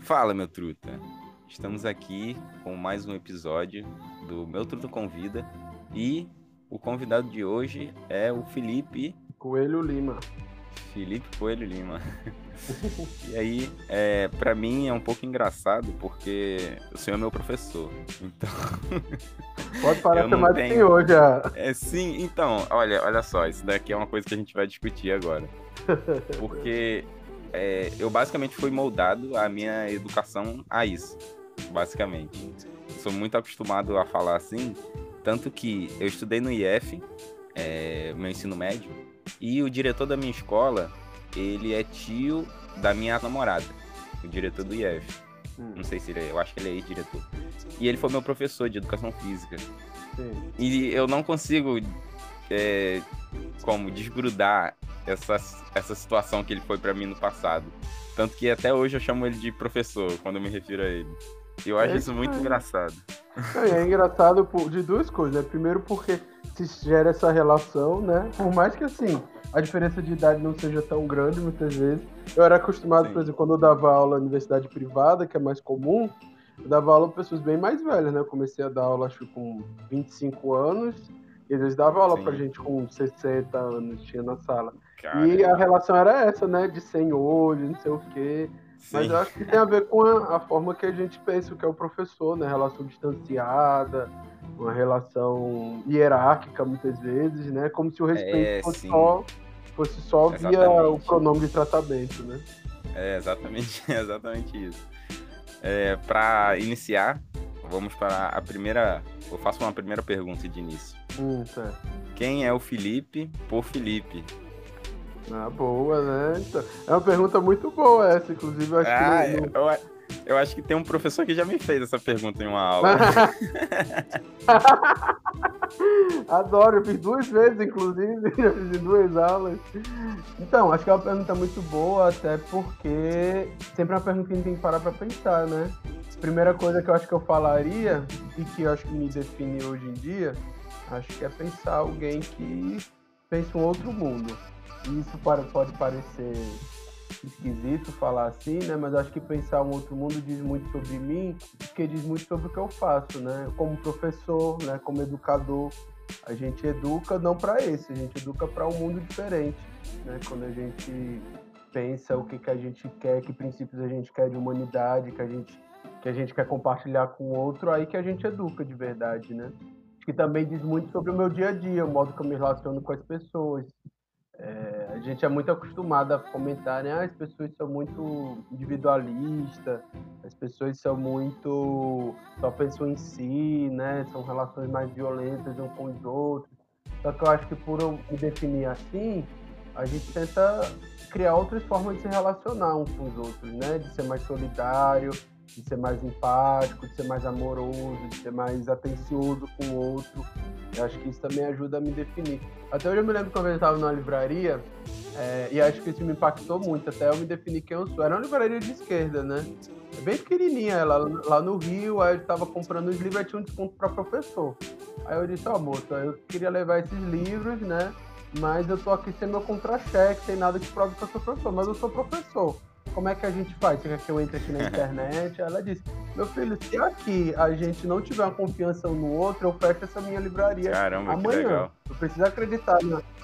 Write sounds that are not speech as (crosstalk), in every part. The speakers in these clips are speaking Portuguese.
Fala, meu truta. Estamos aqui com mais um episódio do Meu Truta Convida e o convidado de hoje é o Felipe Coelho Lima. Felipe Coelho Lima. (laughs) e aí, é, para mim é um pouco engraçado porque o senhor é meu professor. Então. (laughs) Pode parar mais tenho... senhor já. É, sim, então, olha, olha só, isso daqui é uma coisa que a gente vai discutir agora. (laughs) Porque é, eu basicamente fui moldado a minha educação a isso, basicamente. Sou muito acostumado a falar assim, tanto que eu estudei no IF, é, meu ensino médio, e o diretor da minha escola, ele é tio da minha namorada, o diretor do IF. Hum. Não sei se ele é, eu acho que ele é ex-diretor. E ele foi meu professor de educação física. Sim. E eu não consigo é, como desgrudar essa, essa situação que ele foi para mim no passado. Tanto que até hoje eu chamo ele de professor quando eu me refiro a ele. Eu acho é, isso muito é. engraçado. É, é engraçado por, de duas coisas. Né? Primeiro porque se gera essa relação, né? Por mais que assim, a diferença de idade não seja tão grande muitas vezes. Eu era acostumado, Sim. por exemplo, quando eu dava aula na universidade privada, que é mais comum, eu dava aula para pessoas bem mais velhas, né? Eu comecei a dar aula, acho que com 25 anos, e às vezes dava aula Sim. pra gente com 60 anos, tinha na sala. Caramba. E a relação era essa, né? De senhor, de não sei o quê. Sim. Mas eu acho que tem a ver com a, a, forma que a gente pensa o que é o professor, né? Relação distanciada, uma relação hierárquica muitas vezes, né? Como se o respeito é, fosse, só, fosse só via o pronome de tratamento, né? É exatamente, (laughs) exatamente isso. É, para iniciar, vamos para a primeira. Eu faço uma primeira pergunta de início. Hum, tá. Quem é o Felipe por Felipe? Ah, boa, né? Então, é uma pergunta muito boa essa, inclusive. Eu acho ah, que não... eu, eu acho que tem um professor que já me fez essa pergunta em uma aula. (laughs) Adoro, eu fiz duas vezes, inclusive, (laughs) já fiz duas aulas. Então, acho que é uma pergunta muito boa, até porque sempre é uma pergunta que a gente tem que parar pra pensar, né? Primeira coisa que eu acho que eu falaria, e que eu acho que me define hoje em dia, acho que é pensar alguém que pensa um outro mundo isso pode parecer esquisito falar assim, né? Mas acho que pensar um outro mundo diz muito sobre mim, porque diz muito sobre o que eu faço, né? Como professor, né? Como educador, a gente educa não para esse, a gente educa para um mundo diferente, né? Quando a gente pensa o que que a gente quer, que princípios a gente quer de humanidade, que a gente que a gente quer compartilhar com o outro, aí que a gente educa de verdade, né? Que também diz muito sobre o meu dia a dia, o modo que eu me relaciono com as pessoas, é, a gente é muito acostumado a comentar, né? Ah, as pessoas são muito individualistas, as pessoas são muito. só pensam em si, né? São relações mais violentas uns com os outros. Só que eu acho que por eu me definir assim, a gente tenta criar outras formas de se relacionar uns com os outros, né? De ser mais solidário, de ser mais empático, de ser mais amoroso, de ser mais atencioso com o outro. Eu acho que isso também ajuda a me definir. Até hoje eu me lembro quando eu estava numa livraria, é, e acho que isso me impactou muito, até eu me definir quem eu sou. Era uma livraria de esquerda, né? É bem pequenininha ela, lá no Rio, aí eu estava comprando os livros e tinha um desconto para professor. Aí eu disse, ó oh, moço, eu queria levar esses livros, né? Mas eu tô aqui sem meu contra-cheque, sem nada que prove que eu sou professor, mas eu sou professor como é que a gente faz? Você quer que eu entre aqui na internet? Ela disse, meu filho, se aqui a gente não tiver uma confiança um no outro, eu fecho essa minha livraria Caramba, amanhã. Que legal. Eu preciso acreditar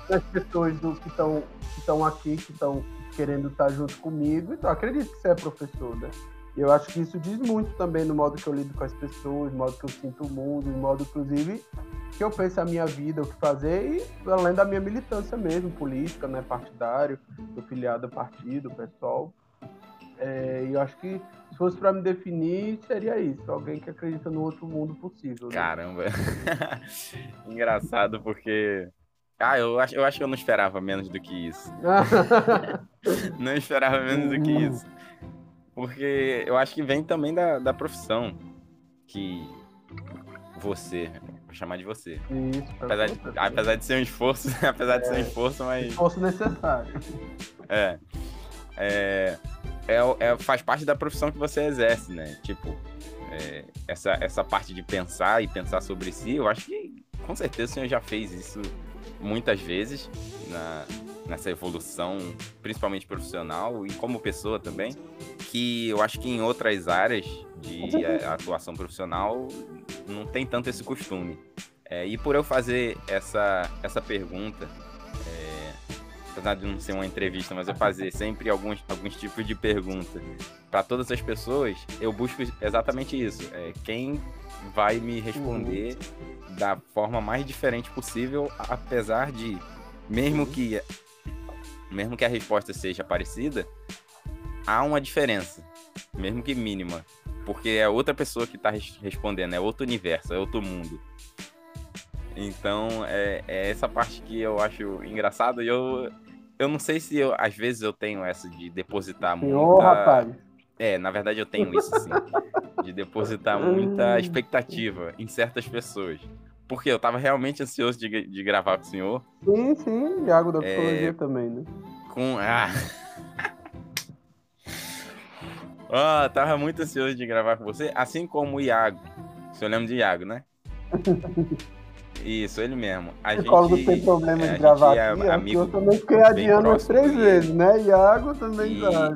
nas pessoas do, que estão que aqui, que estão querendo estar junto comigo. Então, acredito que você é professor, né? Eu acho que isso diz muito também no modo que eu lido com as pessoas, no modo que eu sinto o mundo, no modo, inclusive, que eu penso a minha vida, o que fazer, e além da minha militância mesmo, política, né, partidário, do filiado a partido, pessoal. É, e eu acho que se fosse para me definir, seria isso. Alguém que acredita no outro mundo possível. Né? Caramba. (laughs) Engraçado porque. Ah, eu acho, eu acho que eu não esperava menos do que isso. (laughs) não esperava menos do que isso. Porque eu acho que vem também da, da profissão. Que você, vou chamar de você. Isso, apesar, de, apesar de ser um esforço, (laughs) apesar é, de ser um é. esforço, mas. Esforço necessário. É. É é, é, faz parte da profissão que você exerce, né? Tipo, é, essa, essa parte de pensar e pensar sobre si, eu acho que com certeza o senhor já fez isso muitas vezes na, nessa evolução, principalmente profissional e como pessoa também, que eu acho que em outras áreas de atuação profissional não tem tanto esse costume. É, e por eu fazer essa, essa pergunta, é, apesar de não ser uma entrevista, mas eu fazer sempre alguns, alguns tipos de pergunta para todas as pessoas, eu busco exatamente isso. É, quem vai me responder uhum. da forma mais diferente possível, apesar de, mesmo uhum. que mesmo que a resposta seja parecida, há uma diferença, mesmo que mínima, porque é outra pessoa que está respondendo, é outro universo, é outro mundo. Então, é, é essa parte que eu acho engraçada e eu, eu não sei se eu, às vezes eu tenho essa de depositar muita... Ô, rapaz! É, na verdade eu tenho isso sim. de depositar muita hum. expectativa em certas pessoas. Porque eu tava realmente ansioso de, de gravar com o senhor. Sim, sim, Iago da psicologia é... também, né? Com. Ah. (laughs) oh, tava muito ansioso de gravar com você, assim como o Iago. O senhor lembra de Iago, né? (laughs) Isso, ele mesmo. A gente, não tem problema é, de gravar é aqui, amigo eu também fiquei adiando umas três vezes, né? Iago também tá.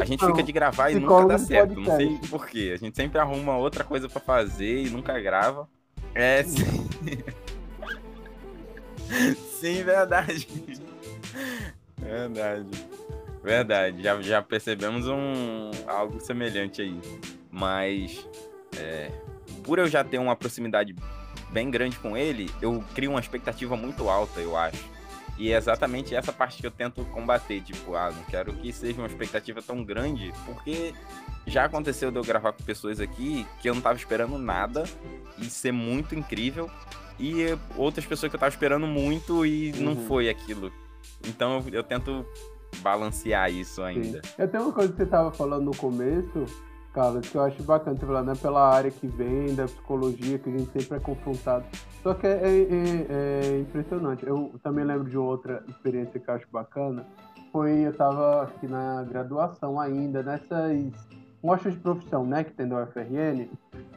A gente fica de gravar e nunca dá certo. Não sei por quê. A gente sempre arruma outra coisa pra fazer e nunca grava. É, sim. (laughs) sim, verdade. Verdade. Verdade. Já, já percebemos um, algo semelhante aí. Mas, é, por eu já ter uma proximidade bem grande com ele, eu crio uma expectativa muito alta, eu acho. E é exatamente essa parte que eu tento combater. Tipo, ah, não quero que seja uma expectativa tão grande, porque já aconteceu de eu gravar com pessoas aqui que eu não tava esperando nada e ser muito incrível. E outras pessoas que eu tava esperando muito e uhum. não foi aquilo. Então eu, eu tento balancear isso ainda. Sim. Eu tenho uma coisa que você tava falando no começo, Carlos, que eu acho bacana você falar, né? Pela área que vem, da psicologia, que a gente sempre é confrontado. Só que é, é, é, é impressionante. Eu também lembro de outra experiência que eu acho bacana. Foi, eu tava, acho que na graduação ainda, nessas mostras de profissão, né, que tem da UFRN.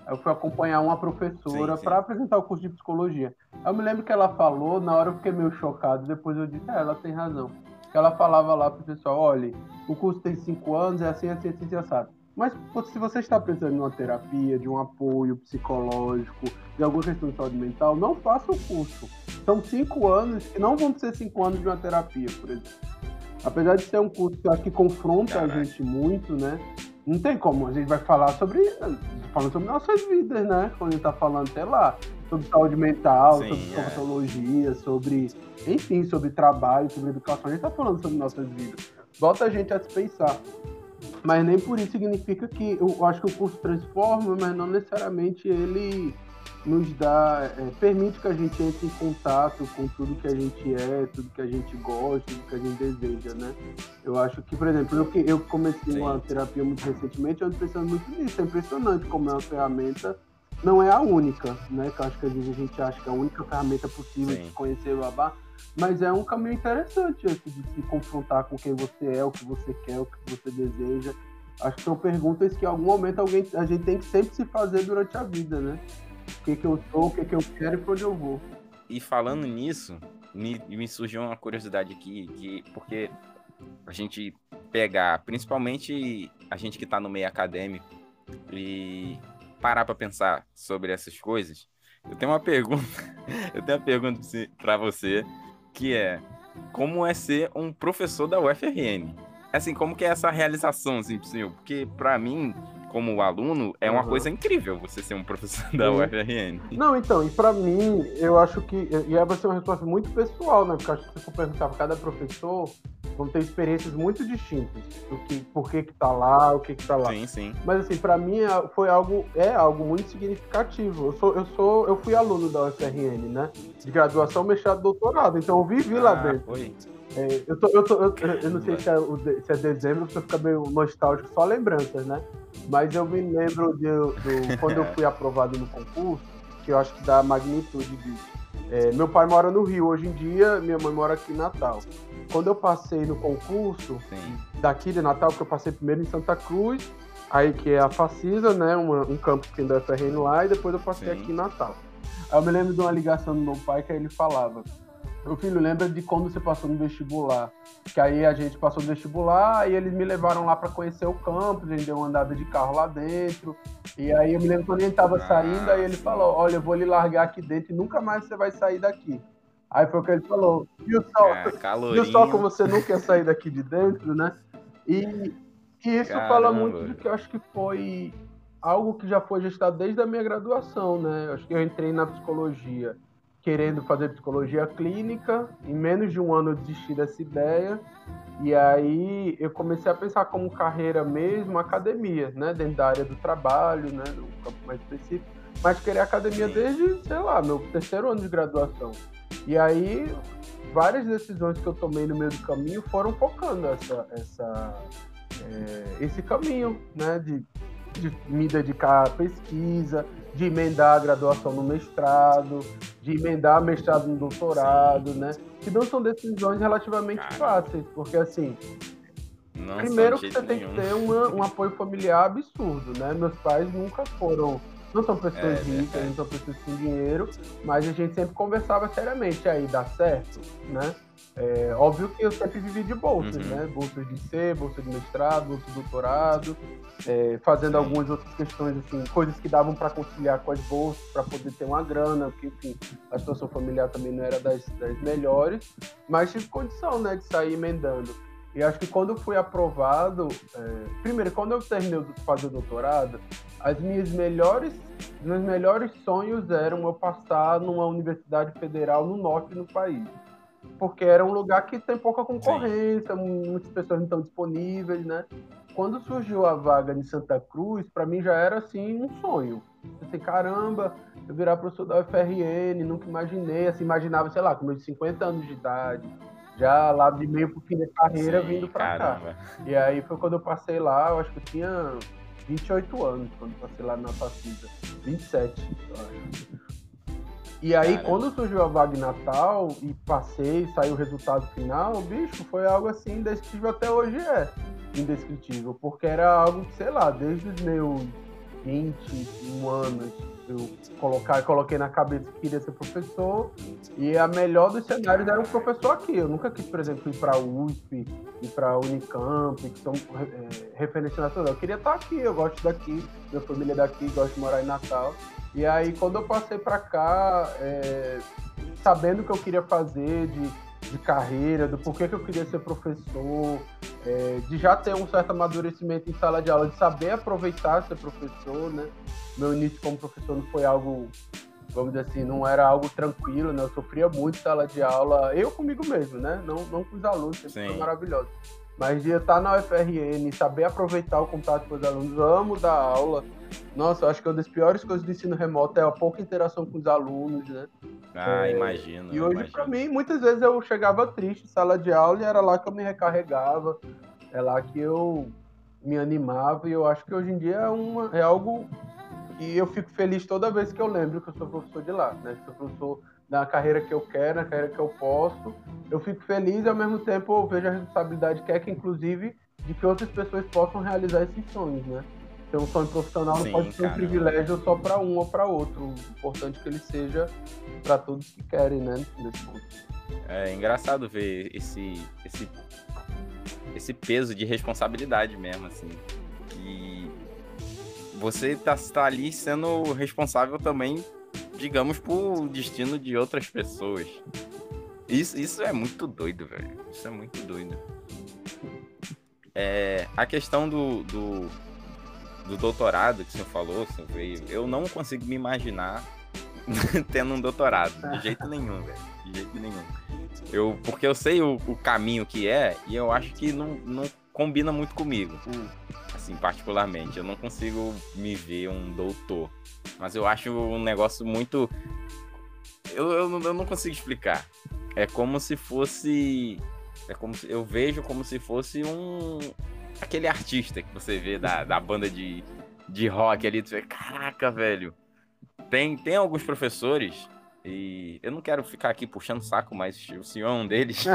Eu fui acompanhar uma professora para apresentar o curso de psicologia. Eu me lembro que ela falou, na hora eu fiquei meio chocado, depois eu disse, ah, ela tem razão. Que ela falava lá pro pessoal, olha, o curso tem cinco anos, é assim, assim, assim, assim, mas se você está precisando de uma terapia, de um apoio psicológico, de alguma questão de saúde mental, não faça o curso. São cinco anos que não vão ser cinco anos de uma terapia, por exemplo. Apesar de ser um curso que eu acho que confronta Caraca. a gente muito, né? Não tem como, a gente vai falar sobre. falando sobre nossas vidas, né? Quando a gente tá falando, sei lá, sobre saúde mental, Sim, sobre é. psicologia, sobre. Enfim, sobre trabalho, sobre educação, a gente tá falando sobre nossas vidas. Bota a gente a se pensar. Mas nem por isso significa que eu acho que o curso transforma, mas não necessariamente ele nos dá, é, permite que a gente entre em contato com tudo que a gente é, tudo que a gente gosta, tudo que a gente deseja, né? Eu acho que, por exemplo, eu que eu comecei Sim. uma terapia muito recentemente, eu ando pensando muito nisso. É impressionante como é uma ferramenta, não é a única, né? Que eu acho que às vezes a gente acha que é a única ferramenta possível Sim. de conhecer o babá, mas é um caminho interessante esse de se confrontar com quem você é, o que você quer, o que você deseja. Acho que são perguntas que em algum momento alguém, a gente tem que sempre se fazer durante a vida, né? O que, que eu sou, o que, que eu quero e para onde eu vou. E falando nisso, me, me surgiu uma curiosidade aqui, que, porque a gente pegar, principalmente a gente que está no meio acadêmico, e parar para pensar sobre essas coisas, eu tenho uma pergunta, (laughs) eu tenho uma pergunta para você que é como é ser um professor da UFRN? Assim, como que é essa realização, assim, possível? Porque, para mim, como aluno, é uma uhum. coisa incrível você ser um professor (laughs) da UFRN. Não, então, e para mim, eu acho que. E aí vai ser uma resposta muito pessoal, né? Porque acho que se for perguntar para cada professor, vão ter experiências muito distintas do que por que que tá lá, o que que tá lá. Sim, sim. Mas assim, para mim é, foi algo é algo muito significativo. Eu sou eu sou eu fui aluno da UFRN, né? De graduação, mestrado, doutorado. Então eu vivi ah, lá dentro. Foi. É, eu, tô, eu, tô, eu, eu, não sei se é, se é dezembro, você fica meio nostálgico, só lembranças, né? Mas eu me lembro de, do, (laughs) quando eu fui aprovado no concurso, que eu acho que dá magnitude disso. É, meu pai mora no Rio hoje em dia, minha mãe mora aqui em Natal. Quando eu passei no concurso Sim. daqui de Natal, que eu passei primeiro em Santa Cruz, Aí que é a Facisa, né? Uma, um campus que tem do FRN lá, e depois eu passei Sim. aqui em Natal. Aí eu me lembro de uma ligação do meu pai que ele falava. Meu filho, lembra de quando você passou no vestibular? Que aí a gente passou no vestibular e eles me levaram lá para conhecer o campus, a gente deu uma andada de carro lá dentro. E aí eu me lembro quando ele tava saindo, aí ele falou: Olha, eu vou lhe largar aqui dentro e nunca mais você vai sair daqui. Aí foi o que ele falou. Viu só, é, (laughs) viu só como você não quer sair daqui de dentro, né? E, e isso Caramba. fala muito do que eu acho que foi algo que já foi gestado desde a minha graduação, né? Eu acho que eu entrei na psicologia querendo fazer psicologia clínica. Em menos de um ano eu desisti dessa ideia. E aí eu comecei a pensar como carreira mesmo, academia, né? Dentro da área do trabalho, né? No campo mais específico. Mas querer academia desde, sei lá, meu terceiro ano de graduação. E aí várias decisões que eu tomei no meio do caminho foram focando essa, essa, é, esse caminho, né? De, de me dedicar à pesquisa, de emendar a graduação no mestrado, de emendar mestrado no doutorado, Sim. né? Que não são decisões relativamente Cara. fáceis, porque assim. Não primeiro que você nenhum. tem que ter uma, um apoio familiar absurdo, né? Meus pais nunca foram. Não são pessoas é, ricas, é. não são pessoas com dinheiro, mas a gente sempre conversava seriamente. Aí, dá certo, né? É, óbvio que eu sempre vivi de bolsas, uhum. né? Bolsas de C, bolsa de mestrado, bolsa de doutorado, é, fazendo Sim. algumas outras questões, assim, coisas que davam para conciliar com as bolsas, para poder ter uma grana, porque, enfim, a situação familiar também não era das, das melhores, mas tive condição, né, de sair emendando. E acho que quando eu fui aprovado, é, primeiro, quando eu terminei de fazer o doutorado, as minhas melhores, meus melhores sonhos eram eu passar numa universidade federal no norte do país porque era um lugar que tem pouca concorrência, Sim. muitas pessoas não estão disponíveis, né? Quando surgiu a vaga em Santa Cruz, para mim já era assim um sonho. Assim, caramba, eu virar professor da UFRN, nunca imaginei, assim, imaginava, sei lá, com meus 50 anos de idade, já lá de meio pro fim da carreira Sim, vindo para cá. E aí foi quando eu passei lá, eu acho que eu tinha 28 anos quando passei lá na Facisa. 27, eu acho. E aí, Caramba. quando surgiu a vaga Natal e passei, saiu o resultado final, bicho, foi algo assim indescritível até hoje é indescritível, porque era algo que, sei lá, desde os meus 21 anos eu colocar, coloquei na cabeça que queria ser professor e a melhor dos cenários era um professor aqui. Eu nunca quis, por exemplo, ir para a USP, ir para a Unicamp, que são é, referência nacional. Eu queria estar aqui, eu gosto daqui, minha família é daqui, gosto de morar em Natal. E aí, quando eu passei para cá, é, sabendo o que eu queria fazer de, de carreira, do porquê que eu queria ser professor, é, de já ter um certo amadurecimento em sala de aula, de saber aproveitar ser professor, né? Meu início como professor não foi algo, vamos dizer assim, não era algo tranquilo, né? Eu sofria muito em sala de aula, eu comigo mesmo, né? Não, não com os alunos, sempre foi maravilhoso. Mas de estar na UFRN, saber aproveitar o contato com os alunos, amo dar aula, nossa, eu acho que uma das piores coisas do ensino remoto é a pouca interação com os alunos, né? Ah, é, imagino. E hoje, para mim, muitas vezes eu chegava triste sala de aula e era lá que eu me recarregava, é lá que eu me animava. E eu acho que hoje em dia é, uma, é algo que eu fico feliz toda vez que eu lembro que eu sou professor de lá, né? Sou professor da carreira que eu quero, na carreira que eu posso. Eu fico feliz e ao mesmo tempo eu vejo a responsabilidade que é que, inclusive, de que outras pessoas possam realizar esses sonhos, né? Ter um sonho profissional Sim, não pode ser um privilégio só para um ou para outro. O importante é que ele seja para todos que querem, né? Nesse ponto. É engraçado ver esse, esse, esse peso de responsabilidade mesmo, assim. Que você está tá ali sendo responsável também, digamos, por destino de outras pessoas. Isso, isso é muito doido, velho. Isso é muito doido. É, a questão do, do do doutorado que você falou, você veio, eu não consigo me imaginar (laughs) tendo um doutorado, de jeito nenhum, velho. De jeito nenhum. Eu, porque eu sei o, o, caminho que é e eu acho que não, não combina muito comigo. Hum. Assim, particularmente. Eu não consigo me ver um doutor. Mas eu acho um negócio muito. Eu, eu, eu não consigo explicar. É como se fosse. É como se, eu vejo como se fosse um, aquele artista que você vê da, da banda de, de rock ali, tu vê, caraca, velho. Tem, tem alguns professores, e eu não quero ficar aqui puxando saco, mas o senhor é um deles.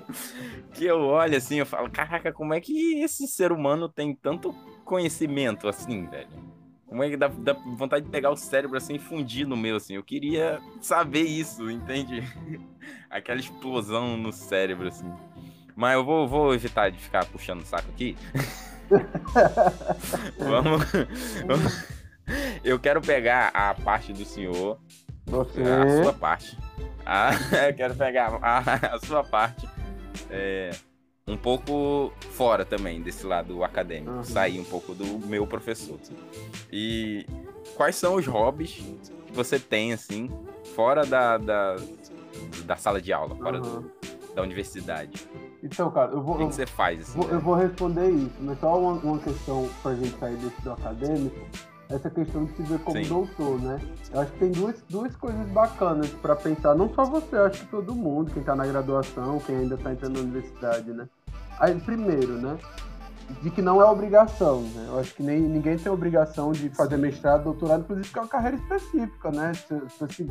(laughs) que eu olho assim, eu falo, caraca, como é que esse ser humano tem tanto conhecimento assim, velho? Como é que dá, dá, vontade de pegar o cérebro assim e fundir no meu, assim? Eu queria saber isso, entende? (laughs) Aquela explosão no cérebro, assim. Mas eu vou, vou evitar de ficar puxando o saco aqui. (laughs) vamos, vamos. Eu quero pegar a parte do senhor. Você. A sua parte. Ah, (laughs) eu quero pegar a, a sua parte. É, um pouco fora também desse lado acadêmico. Uhum. Sair um pouco do meu professor. E quais são os hobbies que você tem, assim, fora da, da, da sala de aula, fora uhum. do, da universidade? Então, cara, eu vou. O que, você faz? Assim, vou, eu vou responder isso, mas só uma, uma questão pra gente sair desse do acadêmico. Essa questão de se ver como Sim. doutor, né? Eu acho que tem duas, duas coisas bacanas para pensar, não só você, acho que todo mundo, quem tá na graduação, quem ainda tá entrando na universidade, né? Aí, primeiro, né? De que não é obrigação, né? Eu acho que nem, ninguém tem obrigação de fazer mestrado, doutorado, inclusive porque é uma carreira específica, né? Se, se,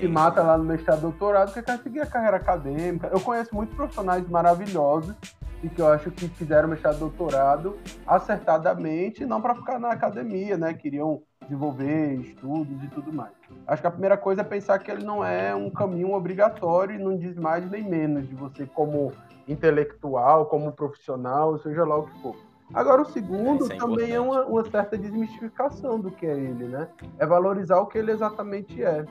se mata lá no mestrado, doutorado, porque quer seguir a carreira acadêmica. Eu conheço muitos profissionais maravilhosos e que eu acho que fizeram mestrado doutorado acertadamente, não para ficar na academia, né? Queriam desenvolver estudos e tudo mais. Acho que a primeira coisa é pensar que ele não é um caminho obrigatório e não diz mais nem menos de você como intelectual, como profissional, seja lá o que for. Agora, o segundo é também é uma, uma, certa desmistificação do que é ele, né? É valorizar o que ele exatamente é.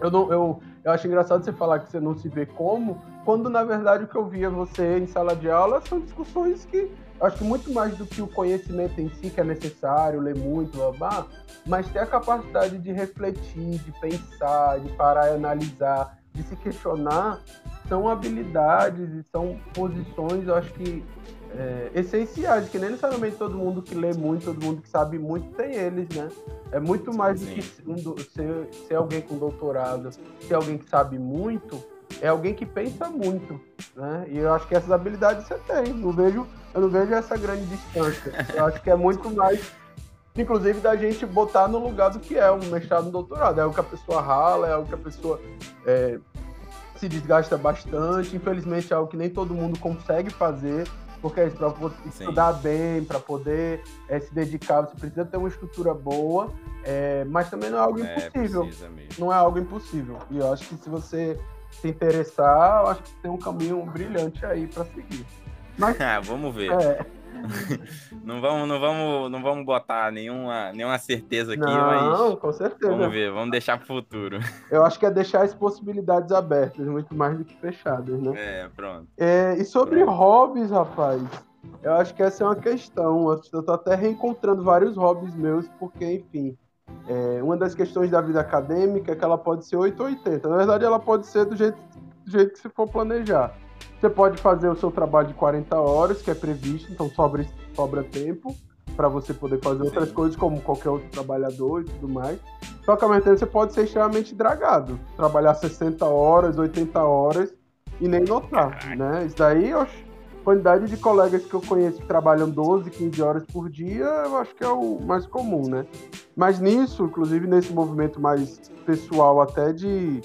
Eu, não, eu, eu acho engraçado você falar que você não se vê como, quando na verdade o que eu via você em sala de aula são discussões que acho que muito mais do que o conhecimento em si, que é necessário, ler muito, blá, blá, mas ter a capacidade de refletir, de pensar, de parar e analisar, de se questionar, são habilidades e são posições, eu acho que é, essenciais, que nem necessariamente todo mundo que lê muito, todo mundo que sabe muito tem eles, né? É muito mais do que ser, ser alguém com doutorado, ser alguém que sabe muito, é alguém que pensa muito, né? E eu acho que essas habilidades você tem. Não vejo, eu não vejo essa grande distância. Eu acho que é muito mais, inclusive, da gente botar no lugar do que é um mestrado, um doutorado. É o que a pessoa rala, é o que a pessoa é, se desgasta bastante. Infelizmente, é algo que nem todo mundo consegue fazer porque é isso, para estudar bem, para poder é, se dedicar, você precisa ter uma estrutura boa, é, mas também não é algo é, impossível. Não é algo impossível. E eu acho que se você se interessar, eu acho que tem um caminho brilhante aí para seguir. Mas, (laughs) vamos ver. É. (laughs) não vamos, não vamos, não vamos botar nenhuma, nenhuma certeza aqui, não, mas não, com certeza. Vamos ver, vamos deixar pro futuro. Eu acho que é deixar as possibilidades abertas, muito mais do que fechadas, né? É, pronto. É, e sobre pronto. hobbies, rapaz, eu acho que essa é uma questão. Eu tô até reencontrando vários hobbies meus, porque, enfim, é, uma das questões da vida acadêmica é que ela pode ser 8 ou 80. Na verdade, ela pode ser do jeito, do jeito que se for planejar. Você pode fazer o seu trabalho de 40 horas, que é previsto, então sobra, sobra tempo para você poder fazer outras Sim. coisas, como qualquer outro trabalhador e tudo mais. Só que ao mesmo tempo você pode ser extremamente dragado. Trabalhar 60 horas, 80 horas e nem notar, né? Isso daí, a quantidade de colegas que eu conheço que trabalham 12, 15 horas por dia, eu acho que é o mais comum, né? Mas nisso, inclusive nesse movimento mais pessoal até de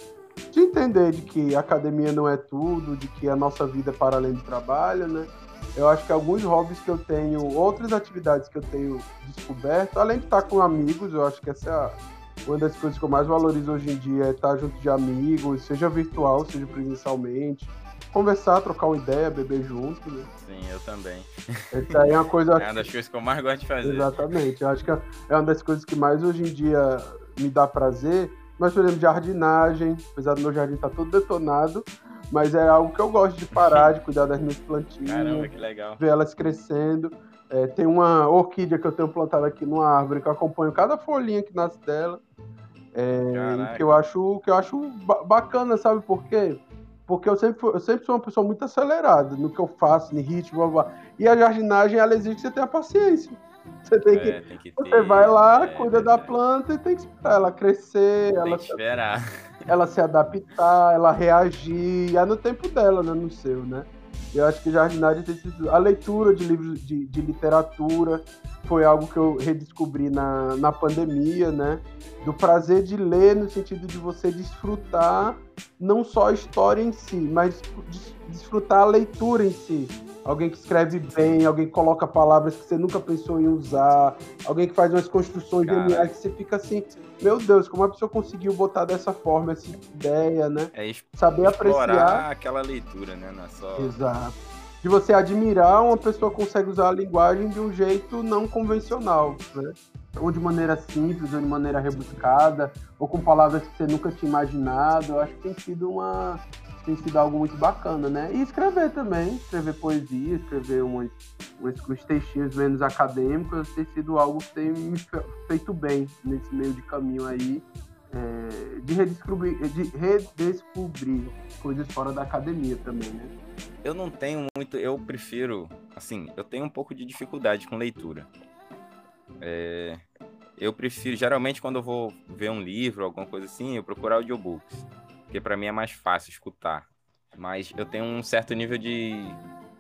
de entender de que a academia não é tudo, de que a nossa vida é para além do trabalho, né? Eu acho que alguns hobbies que eu tenho, outras atividades que eu tenho descoberto, além de estar com amigos, eu acho que essa é uma das coisas que eu mais valorizo hoje em dia, é estar junto de amigos, seja virtual, seja presencialmente. Conversar, trocar uma ideia, beber junto, né? Sim, eu também. Essa aí é uma coisa. É uma das coisas que eu mais gosto de fazer. Exatamente. Eu acho que é uma das coisas que mais hoje em dia me dá prazer mas, por exemplo, jardinagem, apesar do meu jardim estar tá todo detonado, mas é algo que eu gosto de parar, de cuidar das minhas plantinhas. Caramba, que legal. Ver elas crescendo. É, tem uma orquídea que eu tenho plantada aqui numa árvore, que eu acompanho cada folhinha que nasce dela. É, que eu acho que eu acho bacana, sabe por quê? Porque eu sempre, eu sempre sou uma pessoa muito acelerada no que eu faço, no ritmo, blá, blá. e a jardinagem ela exige que você tenha paciência. Você tem que, é, tem que você ter, vai lá, é, cuida da planta e tem que esperar ela crescer, tem ela que esperar. Se, (laughs) ela se adaptar, ela reagir, é no tempo dela, né, no seu, né? Eu acho que jardinagem tem sido a leitura de livros de, de literatura foi algo que eu redescobri na, na pandemia, né? Do prazer de ler no sentido de você desfrutar não só a história em si, mas desfrutar a leitura em si. Alguém que escreve bem, alguém que coloca palavras que você nunca pensou em usar, alguém que faz umas construções geniais que você fica assim, meu Deus, como a pessoa conseguiu botar dessa forma essa ideia, né? É Saber apreciar aquela leitura, né? Não é só... Exato. De você admirar uma pessoa consegue usar a linguagem de um jeito não convencional, né? Ou de maneira simples, ou de maneira rebuscada, ou com palavras que você nunca tinha imaginado. Eu acho que tem sido uma tem sido algo muito bacana, né? E escrever também, escrever poesia, escrever umas, uns textinhos menos acadêmicos, tem sido algo que tem me feito bem nesse meio de caminho aí, é, de, redescobrir, de redescobrir coisas fora da academia também, né? Eu não tenho muito, eu prefiro, assim, eu tenho um pouco de dificuldade com leitura. É, eu prefiro, geralmente, quando eu vou ver um livro, alguma coisa assim, eu procuro audiobooks. Porque para mim é mais fácil escutar. Mas eu tenho um certo nível de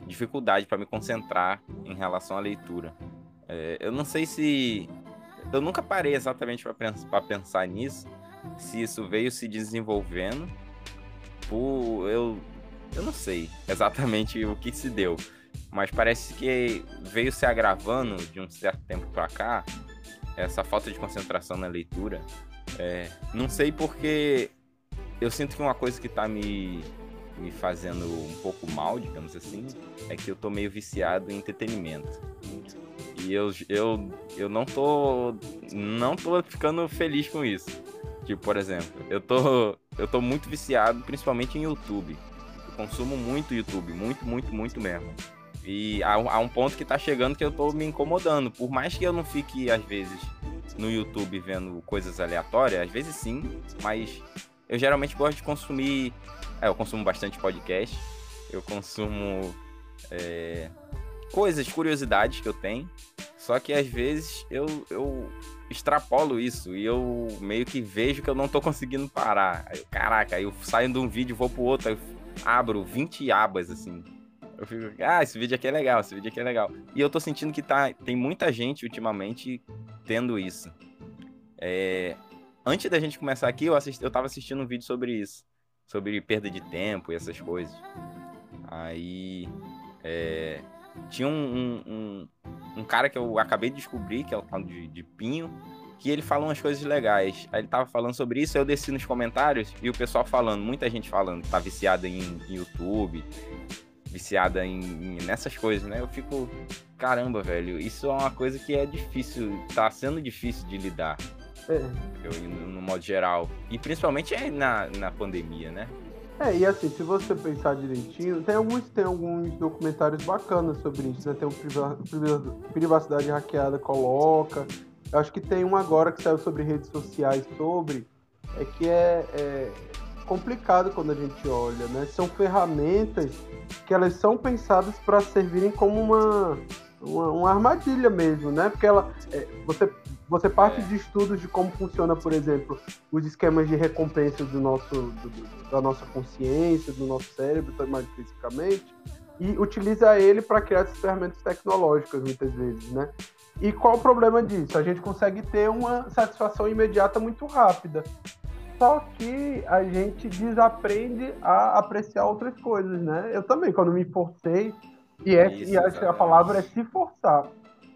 dificuldade para me concentrar em relação à leitura. É, eu não sei se. Eu nunca parei exatamente para pensar nisso, se isso veio se desenvolvendo. Por, eu, eu não sei exatamente (laughs) o que se deu, mas parece que veio se agravando de um certo tempo para cá essa falta de concentração na leitura. É, não sei porque eu sinto que uma coisa que tá me, me fazendo um pouco mal, digamos assim, é que eu tô meio viciado em entretenimento. E eu, eu, eu não tô. não tô ficando feliz com isso. Tipo, por exemplo, eu tô. Eu tô muito viciado, principalmente em YouTube. Eu consumo muito YouTube, muito, muito, muito mesmo. E há, há um ponto que tá chegando que eu tô me incomodando. Por mais que eu não fique, às vezes, no YouTube vendo coisas aleatórias, às vezes sim, mas eu geralmente gosto de consumir. É, eu consumo bastante podcast. Eu consumo é, coisas, curiosidades que eu tenho. Só que às vezes eu, eu extrapolo isso e eu meio que vejo que eu não tô conseguindo parar. Caraca, eu saio de um vídeo vou pro outro, eu abro 20 abas assim. Eu fico, ah, esse vídeo aqui é legal, esse vídeo aqui é legal. E eu tô sentindo que tá, tem muita gente ultimamente tendo isso. É, antes da gente começar aqui, eu, assisti, eu tava assistindo um vídeo sobre isso. Sobre perda de tempo e essas coisas. Aí. É, tinha um, um, um, cara que eu acabei de descobrir, que é o tal de, de Pinho, que ele fala umas coisas legais. Aí ele tava falando sobre isso, eu desci nos comentários e o pessoal falando, muita gente falando, tá viciada em, em YouTube, viciada em, em, nessas coisas, né? Eu fico, caramba, velho, isso é uma coisa que é difícil, tá sendo difícil de lidar. É. No, no modo geral. E principalmente na, na pandemia, né? É, e assim, se você pensar direitinho, tem alguns, tem alguns documentários bacanas sobre isso, né? Tem o Privacidade Hackeada coloca. Eu acho que tem um agora que saiu sobre redes sociais sobre. É que é, é complicado quando a gente olha, né? São ferramentas que elas são pensadas para servirem como uma, uma, uma, armadilha mesmo, né? Porque ela, é, você você parte é. de estudos de como funciona, por exemplo, os esquemas de recompensa do nosso, do, da nossa consciência, do nosso cérebro, mais especificamente, e utiliza ele para criar essas ferramentas tecnológicas, muitas vezes, né? E qual o problema disso? A gente consegue ter uma satisfação imediata muito rápida. Só que a gente desaprende a apreciar outras coisas, né? Eu também, quando me forcei, e, é, Isso, e acho que a palavra é se forçar.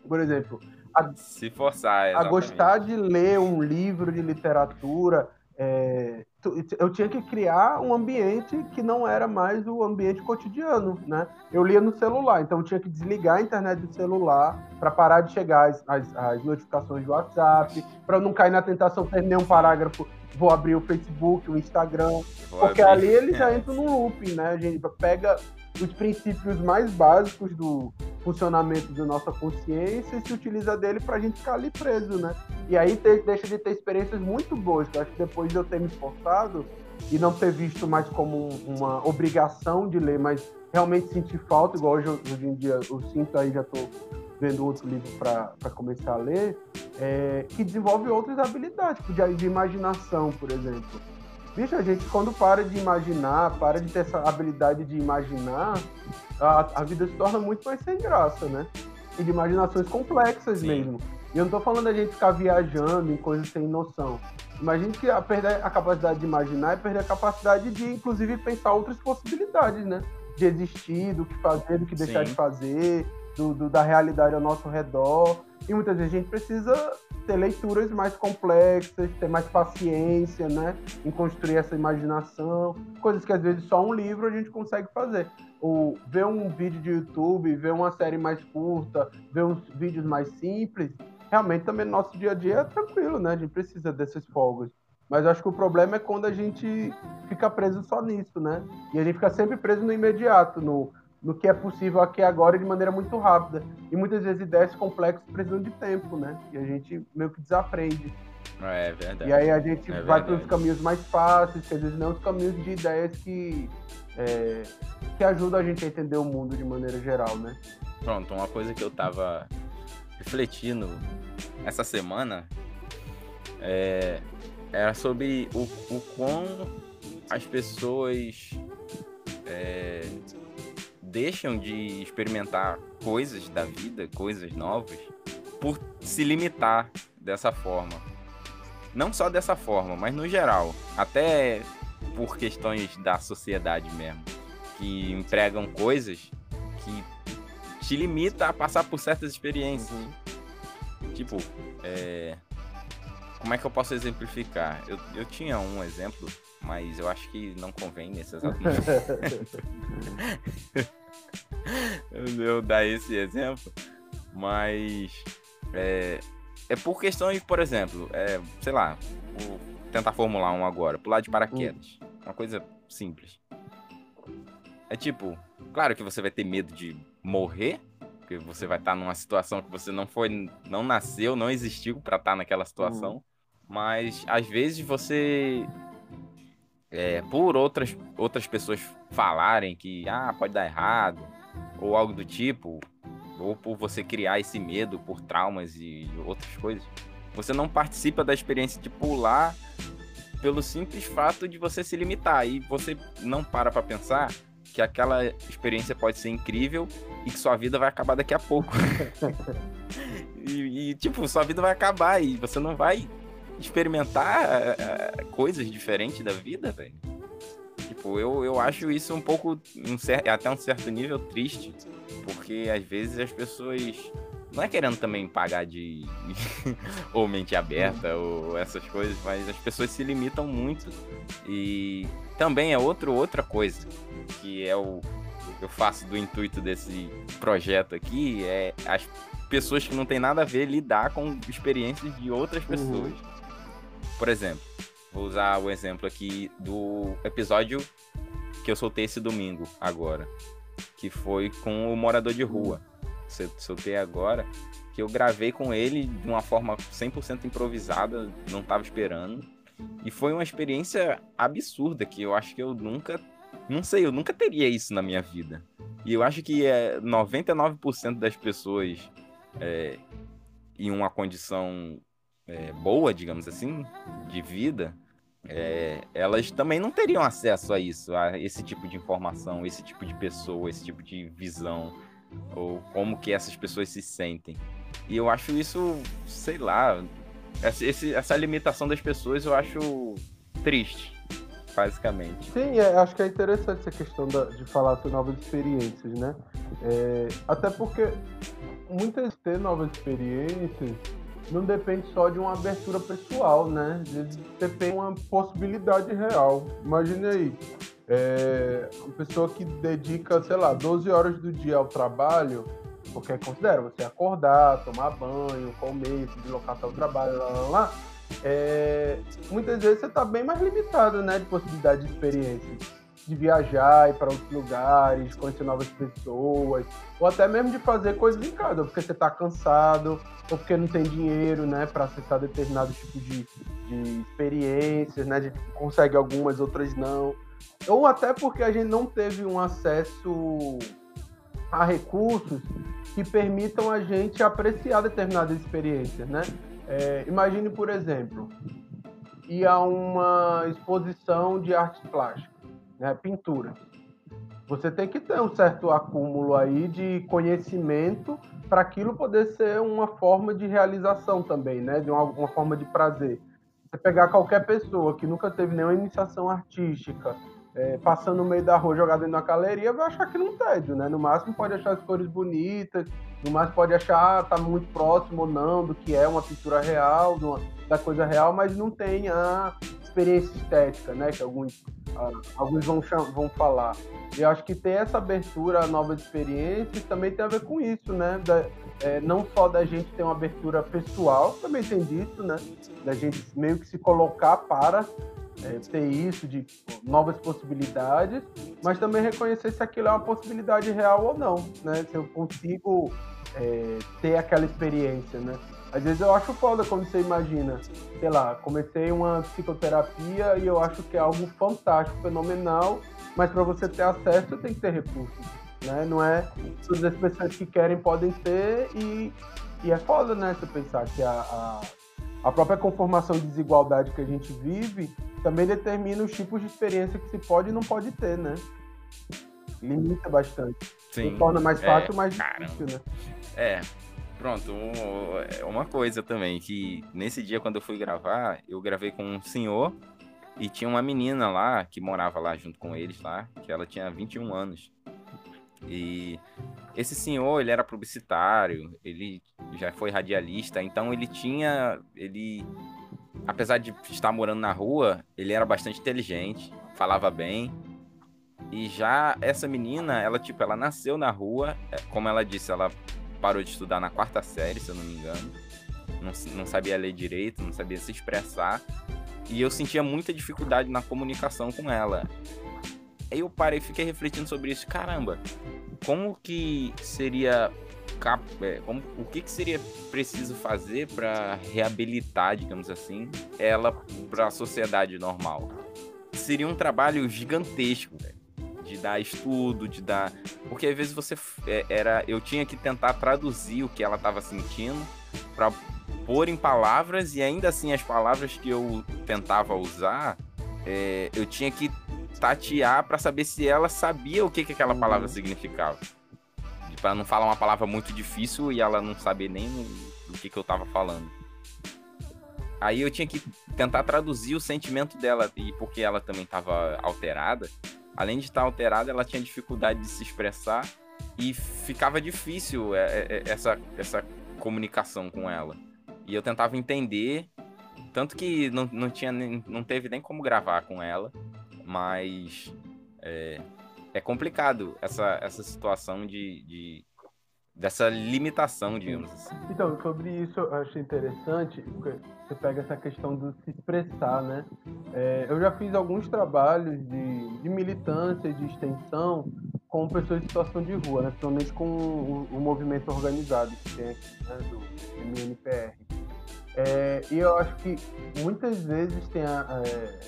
Por exemplo, a, se forçar, exatamente. a gostar de ler um livro de literatura. É, eu tinha que criar um ambiente que não era mais o ambiente cotidiano, né? Eu lia no celular, então eu tinha que desligar a internet do celular para parar de chegar as, as, as notificações do WhatsApp, para não cair na tentação de terminar um parágrafo, vou abrir o Facebook, o Instagram, vou porque abrir. ali ele já entra num looping, né? A gente pega os princípios mais básicos do funcionamento da nossa consciência e se utiliza dele para a gente ficar ali preso, né? E aí ter, deixa de ter experiências muito boas. Eu acho que depois de eu ter me esforçado e não ter visto mais como uma obrigação de ler, mas realmente sentir falta, igual hoje, hoje em dia eu sinto aí, já estou vendo outro livro para começar a ler, é, que desenvolve outras habilidades, tipo de, de imaginação, por exemplo. Bicho, a gente quando para de imaginar, para de ter essa habilidade de imaginar, a, a vida se torna muito mais sem graça, né? E de imaginações complexas Sim. mesmo. E eu não tô falando da gente ficar viajando em coisas sem noção. Imagine que a perder a capacidade de imaginar é perder a capacidade de, inclusive, pensar outras possibilidades, né? De existir, do que fazer, do que deixar Sim. de fazer, do, do, da realidade ao nosso redor. E muitas vezes a gente precisa ter leituras mais complexas, ter mais paciência, né? Em construir essa imaginação. Coisas que às vezes só um livro a gente consegue fazer. Ou ver um vídeo de YouTube, ver uma série mais curta, ver uns vídeos mais simples, realmente também no nosso dia a dia é tranquilo, né? A gente precisa desses fogos. Mas eu acho que o problema é quando a gente fica preso só nisso, né? E a gente fica sempre preso no imediato, no, no que é possível aqui agora de maneira muito rápida. E muitas vezes ideias complexas precisam de tempo, né? E a gente meio que desaprende. É verdade. E aí a gente é vai para os caminhos mais fáceis, que às vezes não os caminhos de ideias que, é, que ajudam a gente a entender o mundo de maneira geral, né? Pronto, uma coisa que eu tava refletindo essa semana é, era sobre o, o quão as pessoas é, deixam de experimentar coisas da vida, coisas novas, por se limitar dessa forma. Não só dessa forma, mas no geral. Até por questões da sociedade mesmo. Que empregam coisas que te limita a passar por certas experiências. Uhum. Tipo, é... como é que eu posso exemplificar? Eu, eu tinha um exemplo, mas eu acho que não convém nesse exato (laughs) (laughs) eu dar esse exemplo, mas é, é por questões, por exemplo, é, sei lá, vou tentar formular um agora, pular de paraquedas, hum. uma coisa simples. É tipo, claro que você vai ter medo de morrer, porque você vai estar numa situação que você não foi, não nasceu, não existiu para estar naquela situação, hum. mas às vezes você é, por outras, outras pessoas falarem que ah, pode dar errado, ou algo do tipo, ou por você criar esse medo por traumas e outras coisas, você não participa da experiência de pular pelo simples fato de você se limitar e você não para para pensar que aquela experiência pode ser incrível e que sua vida vai acabar daqui a pouco. (laughs) e, e, tipo, sua vida vai acabar e você não vai experimentar uh, coisas diferentes da vida, velho. Tipo, eu, eu acho isso um pouco, um cer até um certo nível, triste. Porque às vezes as pessoas. Não é querendo também pagar de. (laughs) ou mente aberta, ou essas coisas, mas as pessoas se limitam muito. E também é outro, outra coisa. Que é o. Eu faço do intuito desse projeto aqui. É as pessoas que não tem nada a ver lidar com experiências de outras uhum. pessoas. Uhum. Por exemplo, Vou usar o exemplo aqui do episódio que eu soltei esse domingo, agora. Que foi com o morador de rua. Soltei agora. Que eu gravei com ele de uma forma 100% improvisada, não estava esperando. E foi uma experiência absurda que eu acho que eu nunca. Não sei, eu nunca teria isso na minha vida. E eu acho que é 99% das pessoas é, em uma condição é, boa, digamos assim, de vida, é, elas também não teriam acesso a isso, a esse tipo de informação, esse tipo de pessoa, esse tipo de visão, ou como que essas pessoas se sentem. E eu acho isso, sei lá, essa limitação das pessoas eu acho triste, basicamente. Sim, é, acho que é interessante essa questão da, de falar sobre novas experiências, né? É, até porque muitas ter novas experiências não depende só de uma abertura pessoal, né? Você tem uma possibilidade real. Imagine aí, é, uma pessoa que dedica, sei lá, 12 horas do dia ao trabalho, porque considera você acordar, tomar banho, comer, se deslocar até o trabalho, lá, lá, lá. É, muitas vezes você está bem mais limitado, né, de possibilidade de experiência de viajar, ir para outros lugares, conhecer novas pessoas, ou até mesmo de fazer coisas em casa, porque você está cansado, ou porque não tem dinheiro, né, para acessar determinado tipo de, de experiências, né, de consegue algumas, outras não, ou até porque a gente não teve um acesso a recursos que permitam a gente apreciar determinadas experiências, né? É, imagine, por exemplo, ir a uma exposição de arte plástica né, pintura. Você tem que ter um certo acúmulo aí de conhecimento para aquilo poder ser uma forma de realização também, né, de uma, uma forma de prazer. Você pegar qualquer pessoa que nunca teve nenhuma iniciação artística, é, passando no meio da rua, jogado dentro da galeria, vai achar que não tédio, né? No máximo pode achar as cores bonitas, no máximo pode achar tá muito próximo ou não do que é uma pintura real, uma, da coisa real, mas não tem a experiência estética, né? Que alguns, alguns vão, vão falar. Eu acho que ter essa abertura a novas experiências também tem a ver com isso, né? Da, é, não só da gente ter uma abertura pessoal, também tem disso, né? Da gente meio que se colocar para é, ter isso, de novas possibilidades, mas também reconhecer se aquilo é uma possibilidade real ou não, né? Se eu consigo é, ter aquela experiência, né? Às vezes eu acho foda quando você imagina, sei lá, comecei uma psicoterapia e eu acho que é algo fantástico, fenomenal, mas para você ter acesso você tem que ter recursos, né? Não é todas as pessoas que querem podem ter e, e é foda, né? Você pensar que a, a, a própria conformação de desigualdade que a gente vive também determina os tipos de experiência que se pode e não pode ter, né? Limita bastante. Sim. torna mais fácil ou é, mais difícil, né? É, pronto, é uma coisa também, que nesse dia quando eu fui gravar, eu gravei com um senhor e tinha uma menina lá que morava lá junto com eles lá, que ela tinha 21 anos. E esse senhor, ele era publicitário, ele já foi radialista, então ele tinha, ele apesar de estar morando na rua, ele era bastante inteligente, falava bem. E já essa menina, ela tipo, ela nasceu na rua, é, como ela disse, ela parou de estudar na quarta série, se eu não me engano. Não, não sabia ler direito, não sabia se expressar. E eu sentia muita dificuldade na comunicação com ela. Aí eu parei e fiquei refletindo sobre isso. Caramba, como que seria. É, como, o que, que seria preciso fazer para reabilitar, digamos assim, ela para a sociedade normal? Seria um trabalho gigantesco, velho de dar estudo, de dar. Porque às vezes você é, era. Eu tinha que tentar traduzir o que ela estava sentindo para pôr em palavras, e ainda assim as palavras que eu tentava usar, é, eu tinha que tatear para saber se ela sabia o que, que aquela palavra uhum. significava. Para não falar uma palavra muito difícil e ela não saber nem o que, que eu estava falando. Aí eu tinha que tentar traduzir o sentimento dela, e porque ela também estava alterada, além de estar alterada, ela tinha dificuldade de se expressar e ficava difícil é, é, é, essa, essa comunicação com ela. E eu tentava entender, tanto que não, não, tinha, não teve nem como gravar com ela, mas é, é complicado essa, essa situação de, de dessa limitação, digamos assim. Então, sobre isso eu achei interessante, porque você pega essa questão do se expressar, né? É, eu já fiz alguns trabalhos de, de militância de extensão com pessoas em situação de rua, né? principalmente com o, o movimento organizado que tem aqui, né? do MNPR. É, e eu acho que muitas vezes tem a, é,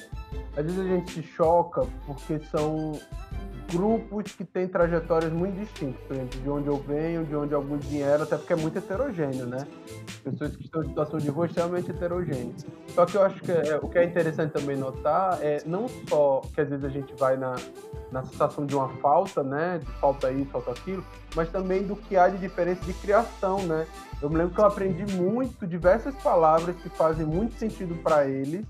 às vezes a gente se choca porque são grupos que têm trajetórias muito distintas, por exemplo, de onde eu venho, de onde alguns vieram, até porque é muito heterogêneo, né? Pessoas que estão em situação de rua extremamente heterogêneo. Só que eu acho que é, o que é interessante também notar é não só que às vezes a gente vai na, na situação de uma falta, né? De falta isso, falta aquilo, mas também do que há de diferença de criação, né? Eu me lembro que eu aprendi muito, diversas palavras que fazem muito sentido para eles,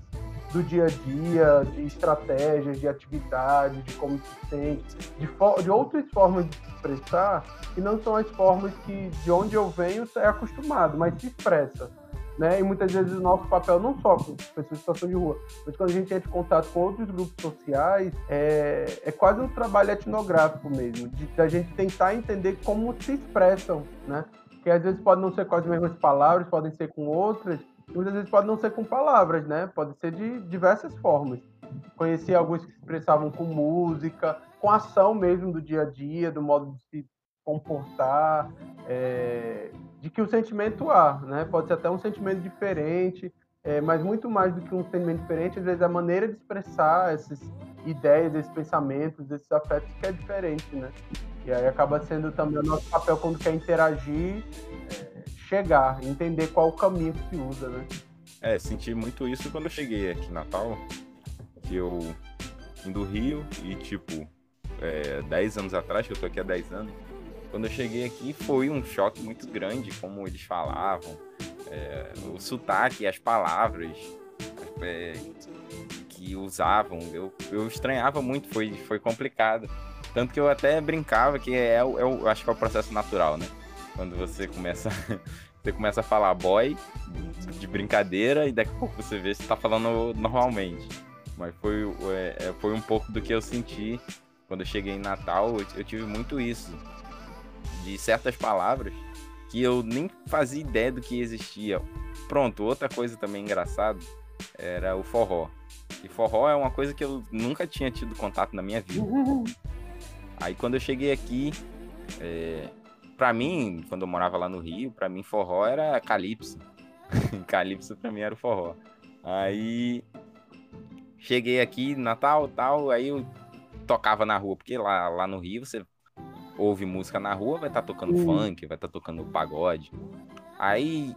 do dia a dia, de estratégias, de atividades, de como se sente, de, de outras formas de se expressar, que não são as formas que de onde eu venho é acostumado, mas se expressa. Né? E muitas vezes o nosso papel não só com pessoas em situação de rua, mas quando a gente entra em contato com outros grupos sociais, é, é quase um trabalho etnográfico mesmo, de, de a gente tentar entender como se expressam, né? Que às vezes podem não ser com as mesmas palavras, podem ser com outras, muitas vezes pode não ser com palavras, né? Pode ser de diversas formas. Conheci alguns que se expressavam com música, com ação mesmo do dia a dia, do modo de se comportar, é, de que o sentimento há, né? Pode ser até um sentimento diferente, é, mas muito mais do que um sentimento diferente, às vezes a maneira de expressar essas ideias, esses pensamentos, esses afetos que é diferente, né? E aí acaba sendo também o nosso papel quando quer interagir, é, chegar, entender qual o caminho que se usa, né? É, senti muito isso quando eu cheguei aqui em Natal, que eu vim do Rio e, tipo, é, 10 anos atrás, que eu tô aqui há 10 anos, quando eu cheguei aqui foi um choque muito grande, como eles falavam, é, o sotaque, as palavras, as é, que usavam. Eu, eu estranhava muito, foi, foi complicado. Tanto que eu até brincava que é, é, é acho que é o processo natural, né? Quando você começa, você começa a falar boy de brincadeira e daqui a pouco você vê se tá falando normalmente. Mas foi, é, é, foi um pouco do que eu senti quando eu cheguei em Natal. Eu, eu tive muito isso. De certas palavras que eu nem fazia ideia do que existia. Pronto, outra coisa também engraçada era o forró. E forró é uma coisa que eu nunca tinha tido contato na minha vida. Aí quando eu cheguei aqui, é, para mim, quando eu morava lá no Rio, para mim forró era calypso. (laughs) calypso para mim era o forró. Aí cheguei aqui, Natal, tal, aí eu tocava na rua, porque lá, lá no Rio você ouve música na rua, vai estar tá tocando uhum. funk, vai estar tá tocando pagode. Aí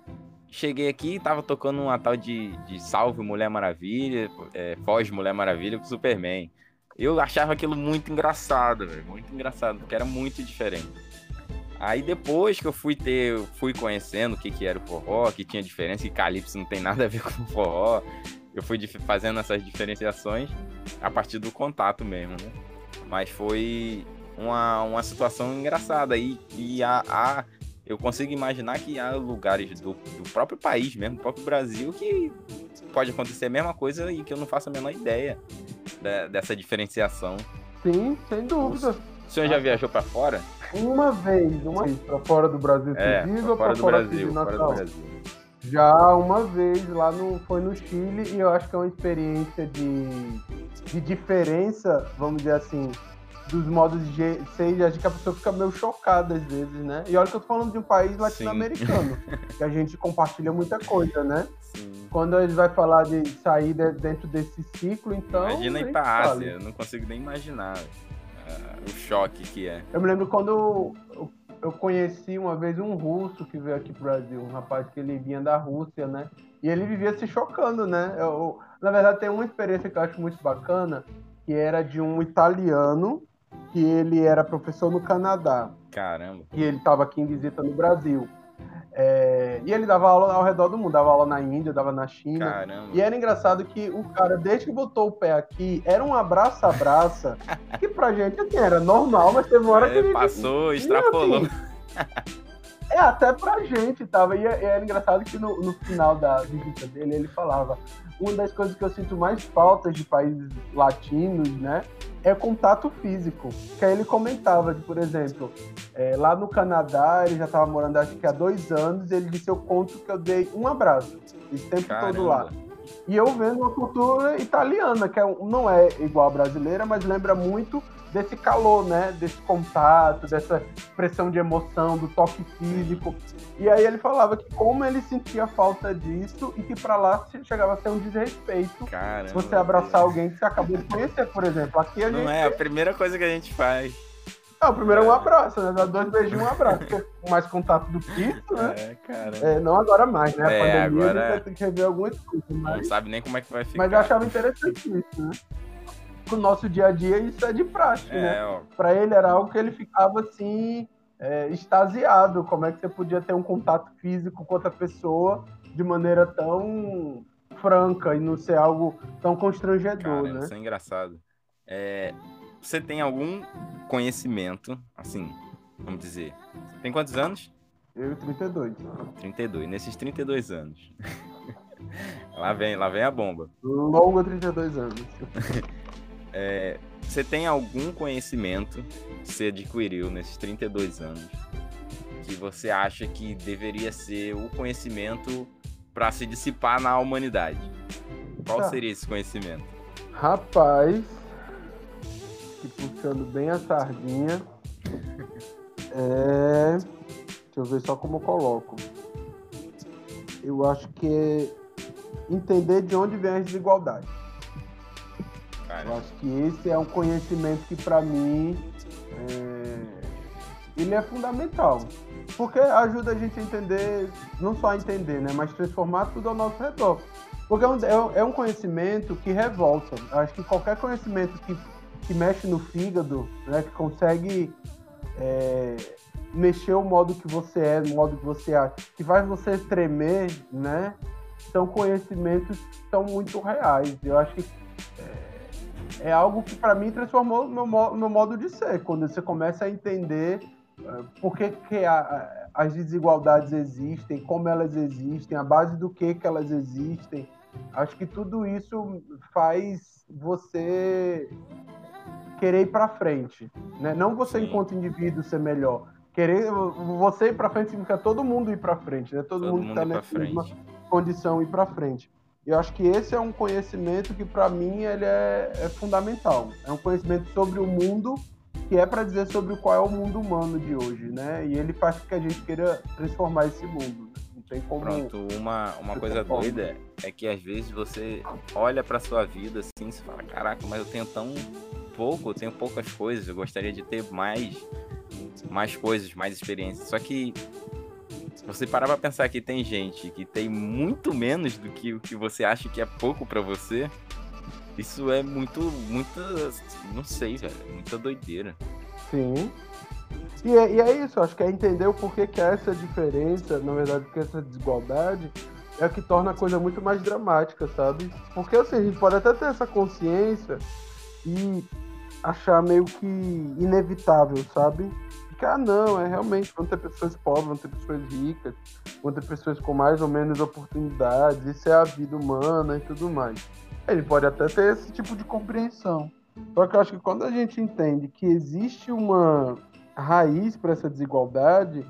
cheguei aqui, tava tocando uma tal de, de Salve Mulher Maravilha, é, Foge Mulher Maravilha com Superman. Eu achava aquilo muito engraçado, velho, muito engraçado, porque era muito diferente. Aí depois que eu fui ter, fui conhecendo o que, que era o forró, que tinha diferença, que calypso não tem nada a ver (laughs) com o forró, eu fui fazendo essas diferenciações a partir do contato mesmo, né? Mas foi uma, uma situação engraçada e, e a, a, eu consigo imaginar que há lugares do, do próprio país mesmo, do próprio Brasil, que pode acontecer a mesma coisa e que eu não faço a menor ideia de, dessa diferenciação. Sim, sem dúvida. O senhor já viajou para fora? Uma vez, uma vez, para fora do Brasil, é, diz, ou fora, do fora, Brasil, fora do Brasil? Já uma vez lá no foi no Chile e eu acho que é uma experiência de, de diferença, vamos dizer assim, dos modos de ser, acho que a pessoa fica meio chocada às vezes, né? E olha que eu tô falando de um país latino-americano, que a gente compartilha muita coisa, né? Sim. Quando gente vai falar de sair de, dentro desse ciclo, então. Imagina ir pra Ásia, eu não consigo nem imaginar o choque que é. Eu me lembro quando eu, eu conheci uma vez um russo que veio aqui pro Brasil, um rapaz que ele vinha da Rússia, né? E ele vivia se chocando, né? Eu, na verdade, tem uma experiência que eu acho muito bacana, que era de um italiano que ele era professor no Canadá. Caramba. E ele estava aqui em visita no Brasil. É, e ele dava aula ao redor do mundo, dava aula na Índia, dava na China. Caramba. E era engraçado que o cara, desde que botou o pé aqui, era um abraça-abraça, (laughs) que pra gente assim, era normal, mas teve uma hora é, que ele. Passou, extrapolou. Assim, é, até pra gente tava. E, era engraçado que no, no final da visita dele, ele falava: uma das coisas que eu sinto mais falta de países latinos, né, é contato físico. Que aí ele comentava, de, por exemplo, é, lá no Canadá, ele já estava morando acho que há dois anos, ele disse, eu conto que eu dei um abraço, esse tempo Caramba. todo lá. E eu vendo uma cultura italiana, que é, não é igual a brasileira, mas lembra muito desse calor, né? Desse contato, dessa expressão de emoção, do toque físico. E aí ele falava que como ele sentia falta disso e que para lá chegava a ser um desrespeito Caramba, você abraçar alguém que você acabou de conhecer, por exemplo. Aqui a Não gente... é a primeira coisa que a gente faz. É, o primeiro é um abraço, né? Dá dois beijinhos, um abraço. Porque mais contato do que isso, né? É, cara. É, não agora mais, né? A é, pandemia agora... a gente vai ter que rever algumas coisas. Mas... Não sabe nem como é que vai ficar. Mas eu achava interessante isso, né? no nosso dia a dia isso é de prática, é, né? Para ele era algo que ele ficava assim é, extasiado, como é que você podia ter um contato físico com outra pessoa de maneira tão franca e não ser algo tão constrangedor, Cara, né? Isso é engraçado. É, você tem algum conhecimento, assim, vamos dizer, tem quantos anos? Eu 32. 32. Nesses 32 anos. (laughs) lá vem, lá vem a bomba. Longo 32 anos. (laughs) É, você tem algum conhecimento que você adquiriu nesses 32 anos que você acha que deveria ser o conhecimento para se dissipar na humanidade? Qual tá. seria esse conhecimento? Rapaz, que puxando bem a sardinha, é. Deixa eu ver só como eu coloco. Eu acho que é entender de onde vem as desigualdades. Eu acho que esse é um conhecimento que, para mim, é... ele é fundamental. Porque ajuda a gente a entender, não só a entender, né, mas transformar tudo ao nosso redor. Porque é um, é um é conhecimento que revolta. Eu acho que qualquer conhecimento que, que mexe no fígado, né, que consegue é, mexer o modo que você é, o modo que você acha, que faz você tremer, né? são conhecimentos que são muito reais. Eu acho que é, é algo que para mim transformou meu, meu modo de ser, quando você começa a entender uh, por que, que a, as desigualdades existem, como elas existem, a base do que, que elas existem. Acho que tudo isso faz você querer ir para frente, né? Não você enquanto indivíduo ser melhor, querer você ir para frente significa todo mundo ir para frente, né? Todo, todo mundo está nessa mesma condição ir para frente. Eu acho que esse é um conhecimento que para mim ele é, é, fundamental. É um conhecimento sobre o mundo que é para dizer sobre qual é o mundo humano de hoje, né? E ele faz com que a gente queira transformar esse mundo. Né? Não tem como. Pronto, uma, uma coisa doida é que às vezes você olha para sua vida assim, e fala, caraca, mas eu tenho tão pouco, eu tenho poucas coisas, eu gostaria de ter mais, mais coisas, mais experiências. Só que você parar pra pensar que tem gente que tem muito menos do que o que você acha que é pouco para você, isso é muito, muita, não sei, velho, muita doideira. Sim. E é, e é isso, acho que é entender o porquê que é essa diferença, na verdade, que essa desigualdade é o que torna a coisa muito mais dramática, sabe? Porque assim, a gente pode até ter essa consciência e achar meio que inevitável, sabe? que, ah, não, é realmente, vão ter pessoas pobres, vão ter pessoas ricas, vão ter pessoas com mais ou menos oportunidades, isso é a vida humana e tudo mais. Ele pode até ter esse tipo de compreensão. Só que eu acho que quando a gente entende que existe uma raiz para essa desigualdade,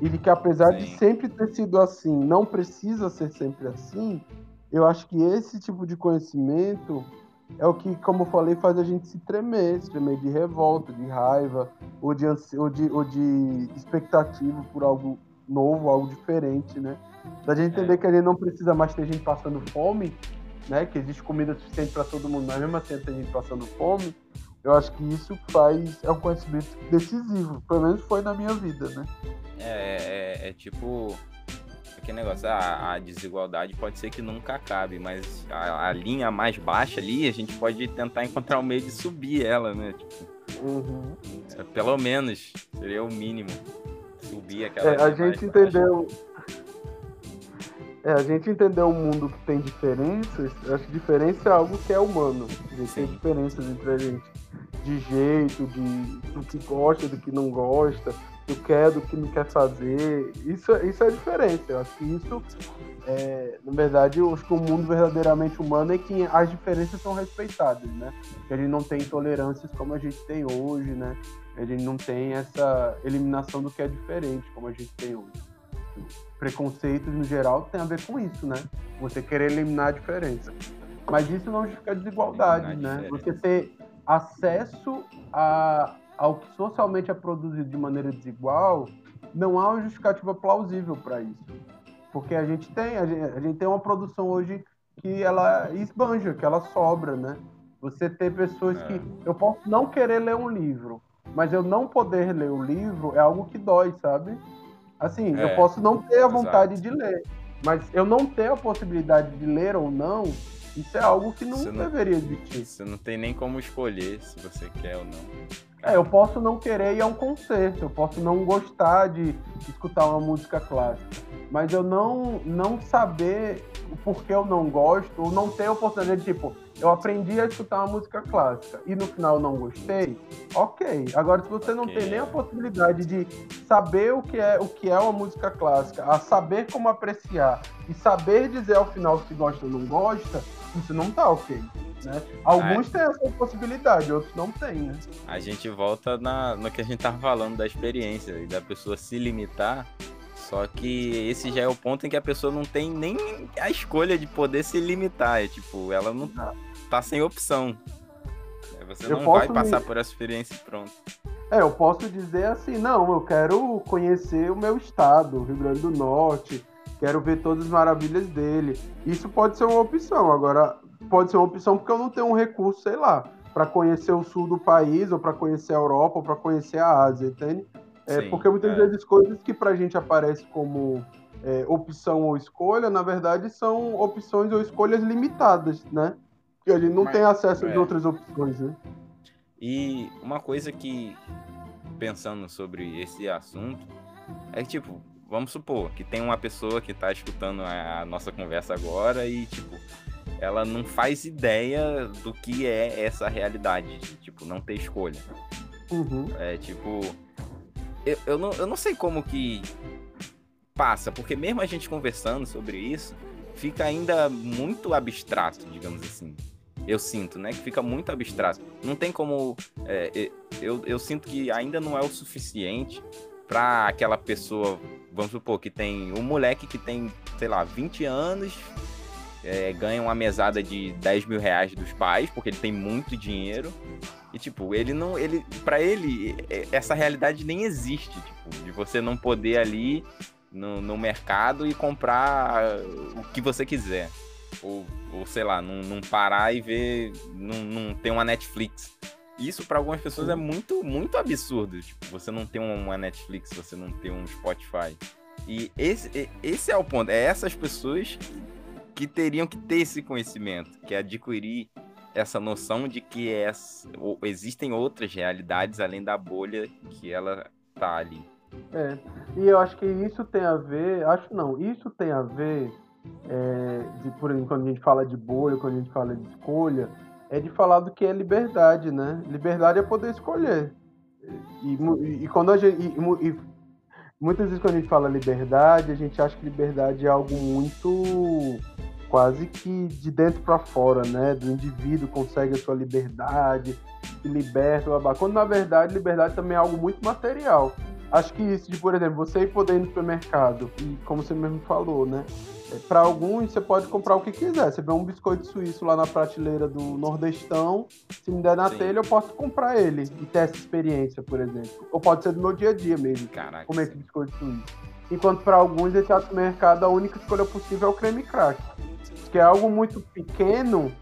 e que apesar Sim. de sempre ter sido assim, não precisa ser sempre assim, eu acho que esse tipo de conhecimento é o que, como eu falei, faz a gente se tremer, se tremer de revolta, de raiva, ou de, ou de, ou de expectativa por algo novo, algo diferente, né? Da gente entender é. que a gente não precisa mais ter gente passando fome, né? Que existe comida suficiente para todo mundo, mas mesmo assim tem gente passando fome. Eu acho que isso faz é um conhecimento decisivo, pelo menos foi na minha vida, né? É, é, é tipo aquele negócio, a, a, desigualdade pode ser que nunca acabe, mas a, a, linha mais baixa ali, a gente pode tentar encontrar um meio de subir ela, né? Tipo, uhum. é, pelo menos, seria o mínimo. Subir aquela. É, a gente entendeu. É, a gente entendeu um mundo que tem diferenças. Acho que diferença é algo que é humano. A gente Sim. tem diferenças entre a gente. De jeito, de do que gosta, do que não gosta que quer, do que não quer fazer. Isso, isso é a diferença. Eu acho que isso, é, na verdade, eu acho que o mundo verdadeiramente humano é que as diferenças são respeitadas, né? Que a gente não tem intolerâncias como a gente tem hoje, né? A gente não tem essa eliminação do que é diferente como a gente tem hoje. Preconceitos, no geral, tem a ver com isso, né? Você querer eliminar a diferença. Mas isso não justifica desigualdade, né? Você ter acesso a ao que socialmente é produzido de maneira desigual, não há uma justificativa plausível para isso. Porque a gente tem, a gente, a gente, tem uma produção hoje que ela esbanja, que ela sobra, né? Você ter pessoas é. que. Eu posso não querer ler um livro, mas eu não poder ler o livro é algo que dói, sabe? Assim, é, eu posso não ter a vontade exato. de ler, mas eu não ter a possibilidade de ler ou não, isso é algo que não, não deveria existir. Você não tem nem como escolher se você quer ou não. É, eu posso não querer ir a um concerto, eu posso não gostar de escutar uma música clássica, mas eu não, não saber o porquê eu não gosto, ou não ter a oportunidade de, tipo, eu aprendi a escutar uma música clássica e no final eu não gostei, ok. Agora, se você okay. não tem nem a possibilidade de saber o que, é, o que é uma música clássica, a saber como apreciar e saber dizer ao final se gosta ou não gosta, isso não tá ok. Né? Alguns têm essa possibilidade, outros não têm, né? A gente volta na, no que a gente tava falando da experiência e da pessoa se limitar. Só que esse já é o ponto em que a pessoa não tem nem a escolha de poder se limitar. É tipo, ela não tá, tá sem opção. É, você não vai passar me... por essa experiência e pronto. É, eu posso dizer assim, não, eu quero conhecer o meu estado, Rio Grande do Norte, quero ver todas as maravilhas dele. Isso pode ser uma opção. Agora, pode ser uma opção porque eu não tenho um recurso, sei lá, para conhecer o sul do país, ou para conhecer a Europa, ou para conhecer a Ásia, entende? É, Sim, porque muitas é. vezes coisas que para a gente aparecem como é, opção ou escolha, na verdade são opções ou escolhas limitadas, né? Que a gente não Mas, tem acesso é. a outras opções, né? E uma coisa que, pensando sobre esse assunto, é que, tipo, vamos supor que tem uma pessoa que tá escutando a, a nossa conversa agora e, tipo, ela não faz ideia do que é essa realidade, de, tipo, não ter escolha. Uhum. É tipo. Eu, eu, não, eu não sei como que passa, porque mesmo a gente conversando sobre isso, fica ainda muito abstrato, digamos assim. Eu sinto, né? Que fica muito abstrato. Não tem como. É, eu, eu sinto que ainda não é o suficiente para aquela pessoa, vamos supor, que tem um moleque que tem, sei lá, 20 anos, é, ganha uma mesada de 10 mil reais dos pais, porque ele tem muito dinheiro. E, tipo, ele não. ele para ele, essa realidade nem existe, tipo, de você não poder ali no, no mercado e comprar o que você quiser. Ou, ou sei lá, não, não parar e ver. Não, não ter uma Netflix. Isso para algumas pessoas é muito, muito absurdo. Tipo, você não tem uma Netflix, você não tem um Spotify. E esse, esse é o ponto. É essas pessoas que teriam que ter esse conhecimento, que é adquirir essa noção de que é, existem outras realidades além da bolha que ela tá ali. É, e eu acho que isso tem a ver, acho não, isso tem a ver, é, de, por exemplo, quando a gente fala de bolha, quando a gente fala de escolha, é de falar do que é liberdade, né? Liberdade é poder escolher. E, e, e quando a gente. E, muitas vezes quando a gente fala liberdade, a gente acha que liberdade é algo muito quase que de dentro para fora, né? Do indivíduo consegue a sua liberdade, se liberta, blá, blá. quando na verdade liberdade também é algo muito material. Acho que isso de, por exemplo, você ir poder ir no supermercado, e como você mesmo falou, né? É, para alguns, você pode comprar o que quiser. Você vê um biscoito suíço lá na prateleira do Nordestão, se me der na Sim. telha, eu posso comprar ele e ter essa experiência, por exemplo. Ou pode ser do meu dia a dia mesmo, Caraca, comer esse biscoito suíço. Enquanto para alguns, esse ato mercado, a única escolha possível é o creme crack. Que é algo muito pequeno,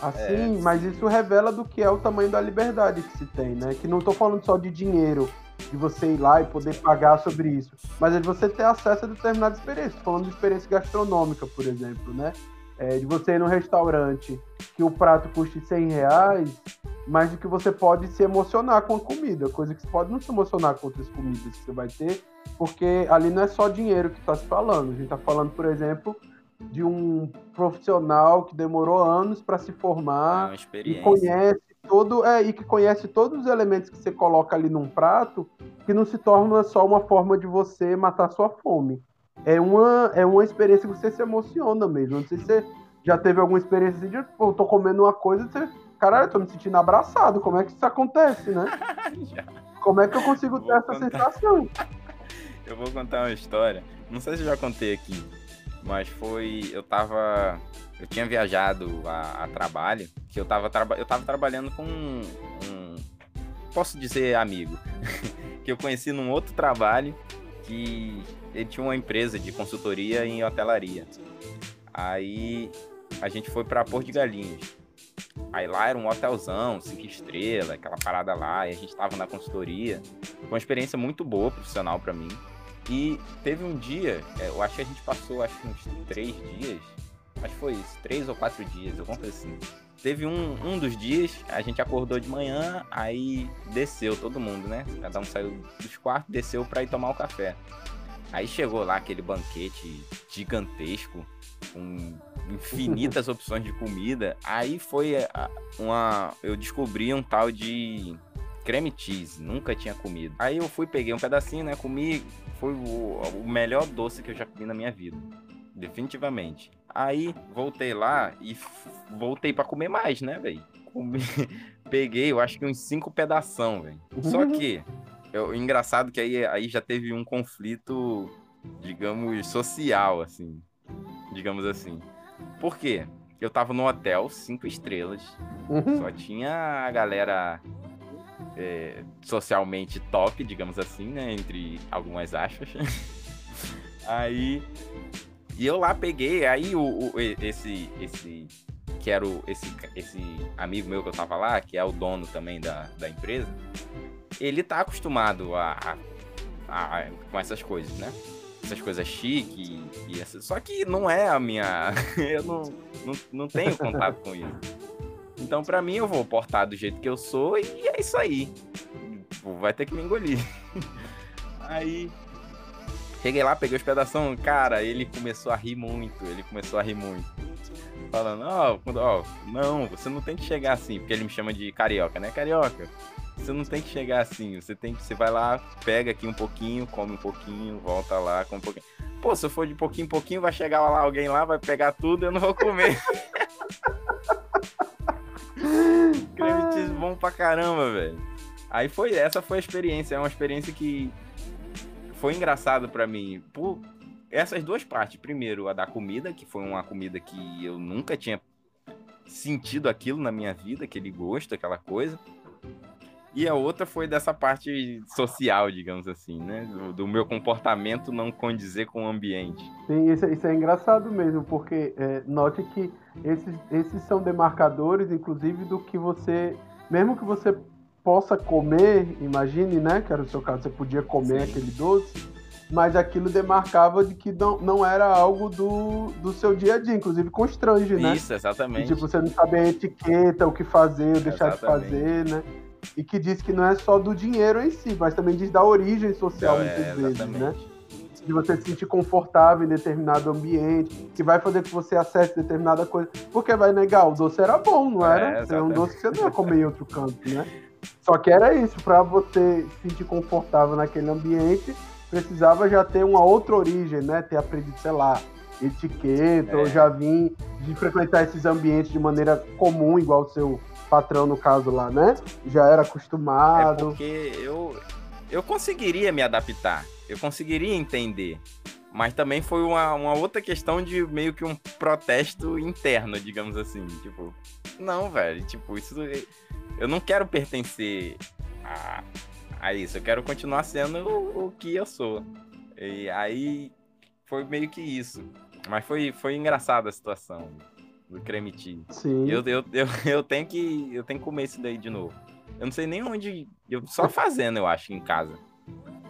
assim, é. mas isso revela do que é o tamanho da liberdade que se tem, né? Que não estou falando só de dinheiro, de você ir lá e poder pagar sobre isso, mas é de você ter acesso a determinadas experiências. Falando de experiência gastronômica, por exemplo, né? É, de você ir num restaurante que o prato custe 100 reais, mas de que você pode se emocionar com a comida, coisa que você pode não se emocionar com outras comidas que você vai ter, porque ali não é só dinheiro que está se falando. A gente está falando, por exemplo, de um profissional que demorou anos para se formar é e conhece todo é, e que conhece todos os elementos que você coloca ali num prato, que não se torna só uma forma de você matar sua fome. É uma, é uma experiência que você se emociona mesmo. Não sei se você já teve alguma experiência assim de, pô, eu tô comendo uma coisa, você, caralho, eu tô me sentindo abraçado. Como é que isso acontece, né? (laughs) Como é que eu consigo ter essa contar... sensação? (laughs) Eu vou contar uma história. Não sei se eu já contei aqui, mas foi. Eu tava eu tinha viajado a, a trabalho, que eu tava, traba eu tava trabalhando com um, um posso dizer amigo, (laughs) que eu conheci num outro trabalho, que ele tinha uma empresa de consultoria em hotelaria. Aí a gente foi para Porto de Galinhas. Aí lá era um hotelzão, cinco estrelas, aquela parada lá, e a gente tava na consultoria. Foi uma experiência muito boa, profissional para mim. E teve um dia, é, eu acho que a gente passou acho uns três dias acho que foi isso, três ou quatro dias, alguma coisa assim. Teve um, um dos dias, a gente acordou de manhã, aí desceu todo mundo, né? Cada um saiu dos quartos, desceu para ir tomar o café. Aí chegou lá aquele banquete gigantesco, com infinitas (laughs) opções de comida. Aí foi uma. Eu descobri um tal de creme cheese, nunca tinha comido. Aí eu fui, peguei um pedacinho, né? Comi. Foi o, o melhor doce que eu já comi na minha vida. Definitivamente. Aí voltei lá e voltei para comer mais, né, velho? (laughs) Peguei, eu acho que uns cinco pedação, velho. Só uhum. que, eu, engraçado que aí, aí já teve um conflito, digamos, social, assim. Digamos assim. Por quê? Eu tava no hotel, cinco estrelas. Uhum. Só tinha a galera é, socialmente top, digamos assim, né? Entre algumas aspas. (laughs) Aí e eu lá peguei, aí o, o, esse, esse, que era o, esse, esse amigo meu que eu tava lá, que é o dono também da, da empresa, ele tá acostumado a, a, a com essas coisas, né? Essas coisas chique e essa, só que não é a minha, (laughs) eu não, não, não tenho contato com isso. Então, para mim, eu vou portar do jeito que eu sou e é isso aí. Vai ter que me engolir. (laughs) Aí Cheguei lá, peguei os pedaços, cara, ele começou a rir muito, ele começou a rir muito. Falando, ó, oh, oh, não, você não tem que chegar assim, porque ele me chama de carioca, né? Carioca, você não tem que chegar assim, você tem que, você vai lá, pega aqui um pouquinho, come um pouquinho, volta lá, come um pouquinho. Pô, se eu for de pouquinho em pouquinho, vai chegar lá alguém lá, vai pegar tudo, eu não vou comer. (laughs) (laughs) Cheese bom pra caramba, velho. Aí foi, essa foi a experiência, é uma experiência que foi engraçado para mim. Por essas duas partes. Primeiro, a da comida, que foi uma comida que eu nunca tinha sentido aquilo na minha vida, aquele gosto, aquela coisa. E a outra foi dessa parte social, digamos assim, né? Do, do meu comportamento não condizer com o ambiente. Sim, isso, isso é engraçado mesmo, porque é, note que esses, esses são demarcadores, inclusive, do que você. Mesmo que você possa comer, imagine, né? Que era o seu caso, você podia comer Sim. aquele doce, mas aquilo demarcava de que não, não era algo do, do seu dia a dia, inclusive constrange, né? Isso, exatamente. E, tipo, você não saber a etiqueta, o que fazer, ou deixar exatamente. de fazer, né? E que diz que não é só do dinheiro em si, mas também diz da origem social, é, muitas vezes, né? De você se sentir confortável em determinado ambiente, que vai fazer que você acesse determinada coisa, porque vai negar, o doce era bom, não era? É, um doce que você não ia comer em outro canto, né? Só que era isso, para você se sentir confortável naquele ambiente, precisava já ter uma outra origem, né? Ter aprendido, sei lá, etiqueta, é. ou já vir de frequentar esses ambientes de maneira comum, igual o seu patrão, no caso lá, né? Já era acostumado. É porque eu, eu conseguiria me adaptar, eu conseguiria entender. Mas também foi uma, uma outra questão de meio que um protesto interno, digamos assim. Tipo, não, velho, tipo, isso. Eu não quero pertencer a, a isso, eu quero continuar sendo o, o que eu sou. E aí foi meio que isso. Mas foi, foi engraçada a situação do creme cheese. Sim. Eu, eu, eu, (laughs) eu, tenho que, eu tenho que comer isso daí de novo. Eu não sei nem onde. Eu, só fazendo, eu acho, em casa.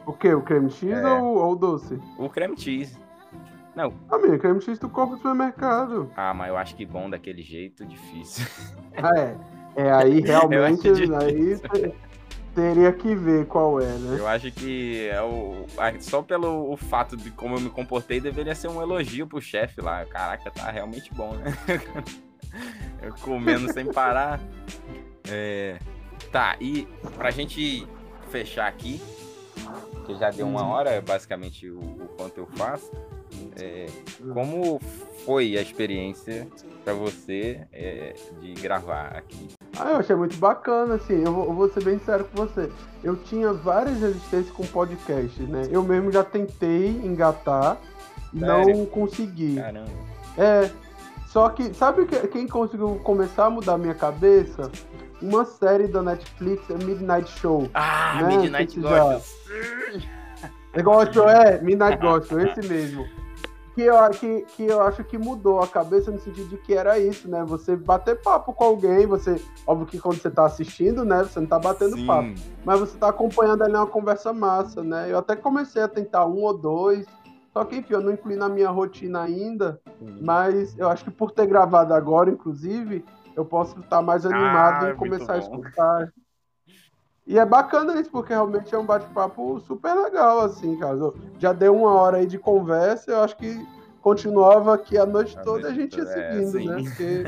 O que? O creme cheese é... ou, ou o doce? O creme cheese. Não. Amigo, creme cheese tu compra no supermercado. Ah, mas eu acho que bom daquele jeito, difícil. Ah, é. É aí (laughs) realmente. aí teria que ver qual é, né? Eu acho que é o, só pelo o fato de como eu me comportei deveria ser um elogio pro chefe lá. Caraca, tá realmente bom, né? (laughs) eu comendo sem parar. É... Tá, e pra gente fechar aqui, que já deu uma uhum. hora, basicamente, o, o quanto eu faço. É, como foi a experiência para você é, de gravar aqui? Ah, eu achei muito bacana, assim, eu vou, eu vou, ser bem sério com você. Eu tinha várias resistências com podcast, né? Eu mesmo já tentei engatar e não consegui. Caramba. É, só que, sabe quem conseguiu começar a mudar a minha cabeça? Uma série da Netflix, é Midnight Show. Ah, né? Midnight Gospel. É Gospel, é, Midnight Gospel, esse mesmo que eu, que, que eu acho que mudou a cabeça no sentido de que era isso, né? Você bater papo com alguém, você. Óbvio que quando você tá assistindo, né? Você não tá batendo Sim. papo. Mas você tá acompanhando ali uma conversa massa, né? Eu até comecei a tentar um ou dois. Só que, enfim, eu não incluí na minha rotina ainda. Sim. Mas eu acho que por ter gravado agora, inclusive, eu posso estar mais animado ah, em começar a escutar. (laughs) E é bacana isso, porque realmente é um bate-papo super legal, assim, cara. Já deu uma hora aí de conversa, eu acho que continuava aqui a noite a toda noite a gente ia é, seguindo, é, né? Porque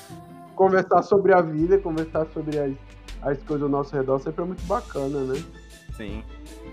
(laughs) conversar sobre a vida, conversar sobre as, as coisas ao nosso redor sempre é muito bacana, né? Sim.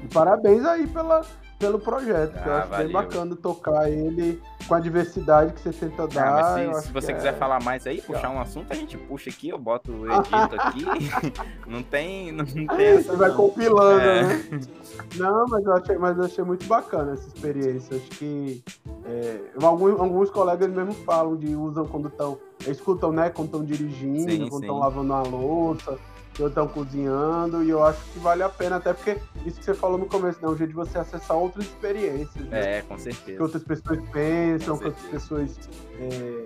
E parabéns aí pela, pelo projeto, ah, que eu ah, acho valeu. bem bacana tocar ele com a diversidade que você tenta dar. Ah, se, se você quiser é... falar mais aí, puxar um assunto, a gente puxa aqui, eu boto o edito aqui. (laughs) (laughs) não tem. Não tem você vai compilando, é. né? (laughs) Não, mas eu, achei, mas eu achei muito bacana essa experiência. Acho que é, alguns, alguns colegas mesmo falam de usam quando estão. Escutam, né? Quando estão dirigindo, sim, quando estão lavando a louça que estão cozinhando, e eu acho que vale a pena, até porque isso que você falou no começo, né? Um jeito de você acessar outras experiências. Né? É, com certeza. Que outras pessoas pensam, que outras pessoas, é,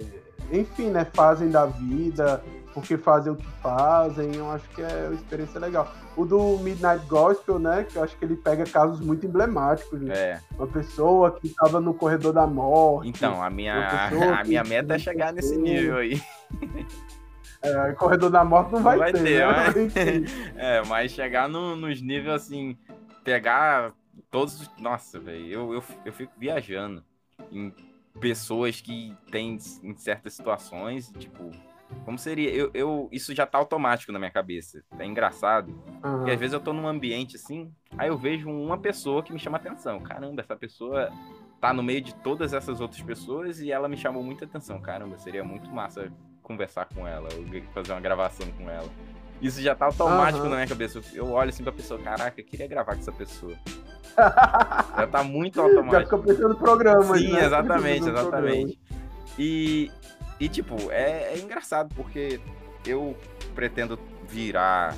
enfim, né, fazem da vida, porque fazem o que fazem, eu acho que é uma experiência legal. O do Midnight Gospel, né, que eu acho que ele pega casos muito emblemáticos, né? É. Uma pessoa que estava no corredor da morte. Então, a minha, (laughs) a minha meta é chegar nesse nível aí. (laughs) É, corredor da morte não vai, não vai ter, ter né? mas... (laughs) (laughs) é, mas chegar no, nos níveis assim, pegar todos. Nossa, velho, eu, eu, eu fico viajando em pessoas que têm em certas situações, tipo, como seria? Eu, eu, isso já tá automático na minha cabeça. É engraçado. Uhum. Porque às vezes eu tô num ambiente assim, aí eu vejo uma pessoa que me chama atenção. Caramba, essa pessoa tá no meio de todas essas outras pessoas e ela me chamou muita atenção. Caramba, seria muito massa conversar com ela, ou fazer uma gravação com ela. Isso já tá automático uhum. na minha cabeça. Eu olho assim pra pessoa, caraca, eu queria gravar com essa pessoa. (laughs) já tá muito automático. Já fica pensando no programa. Sim, né? exatamente, exatamente. E, e tipo, é, é, engraçado porque eu pretendo virar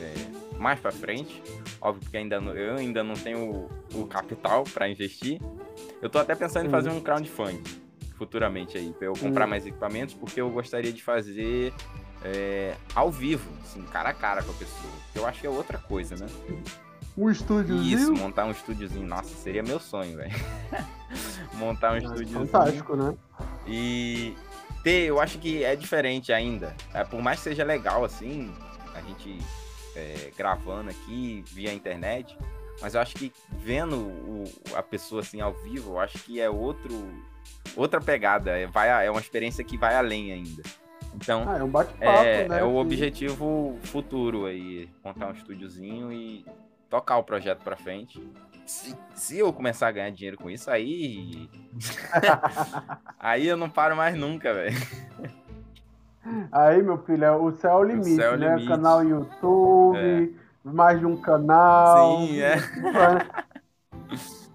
é, mais pra frente. Óbvio que ainda não, eu ainda não tenho o, o capital para investir. Eu tô até pensando em fazer um crowdfunding futuramente aí, pra eu comprar mais equipamentos, porque eu gostaria de fazer é, ao vivo, assim, cara a cara com a pessoa. Eu acho que é outra coisa, né? Um estúdiozinho? Isso, montar um estúdiozinho. Nossa, seria meu sonho, velho. (laughs) montar um é, estúdiozinho. Fantástico, né? E ter, eu acho que é diferente ainda. É, por mais que seja legal, assim, a gente é, gravando aqui via internet, mas eu acho que vendo o, a pessoa assim ao vivo, eu acho que é outro outra pegada, é, vai, é uma experiência que vai além ainda. Então, ah, é, um é, né, é o objetivo futuro aí, montar um estúdiozinho e tocar o projeto para frente. Se, se, eu começar a ganhar dinheiro com isso, aí. (laughs) (laughs) aí eu não paro mais nunca, velho. (laughs) Aí, meu filho, é o céu é o limite, o céu é né? Limite. Canal YouTube, é. mais de um canal. Sim, é.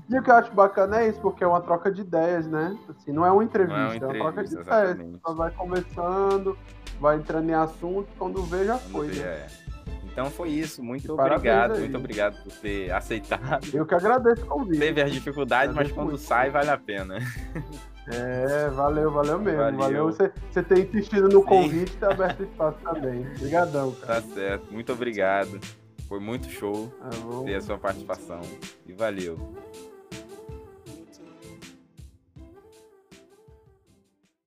E o que eu acho bacana é isso, porque é uma troca de ideias, né? Assim, não é uma entrevista, não é, uma, entrevista, é uma troca de exatamente. ideias. Você vai conversando, vai entrando em assunto, quando vê, já quando foi. Vê, né? é. Então foi isso. Muito obrigado. Muito obrigado por ter aceitado. Eu que agradeço o convite. Teve as dificuldades, mas quando muito. sai, vale a pena. É, valeu, valeu mesmo. Valeu, valeu você, você ter insistido no Sim. convite e ter aberto espaço também. Obrigadão, cara. Tá certo. Muito obrigado. Foi muito show ah, ter a sua participação. E valeu.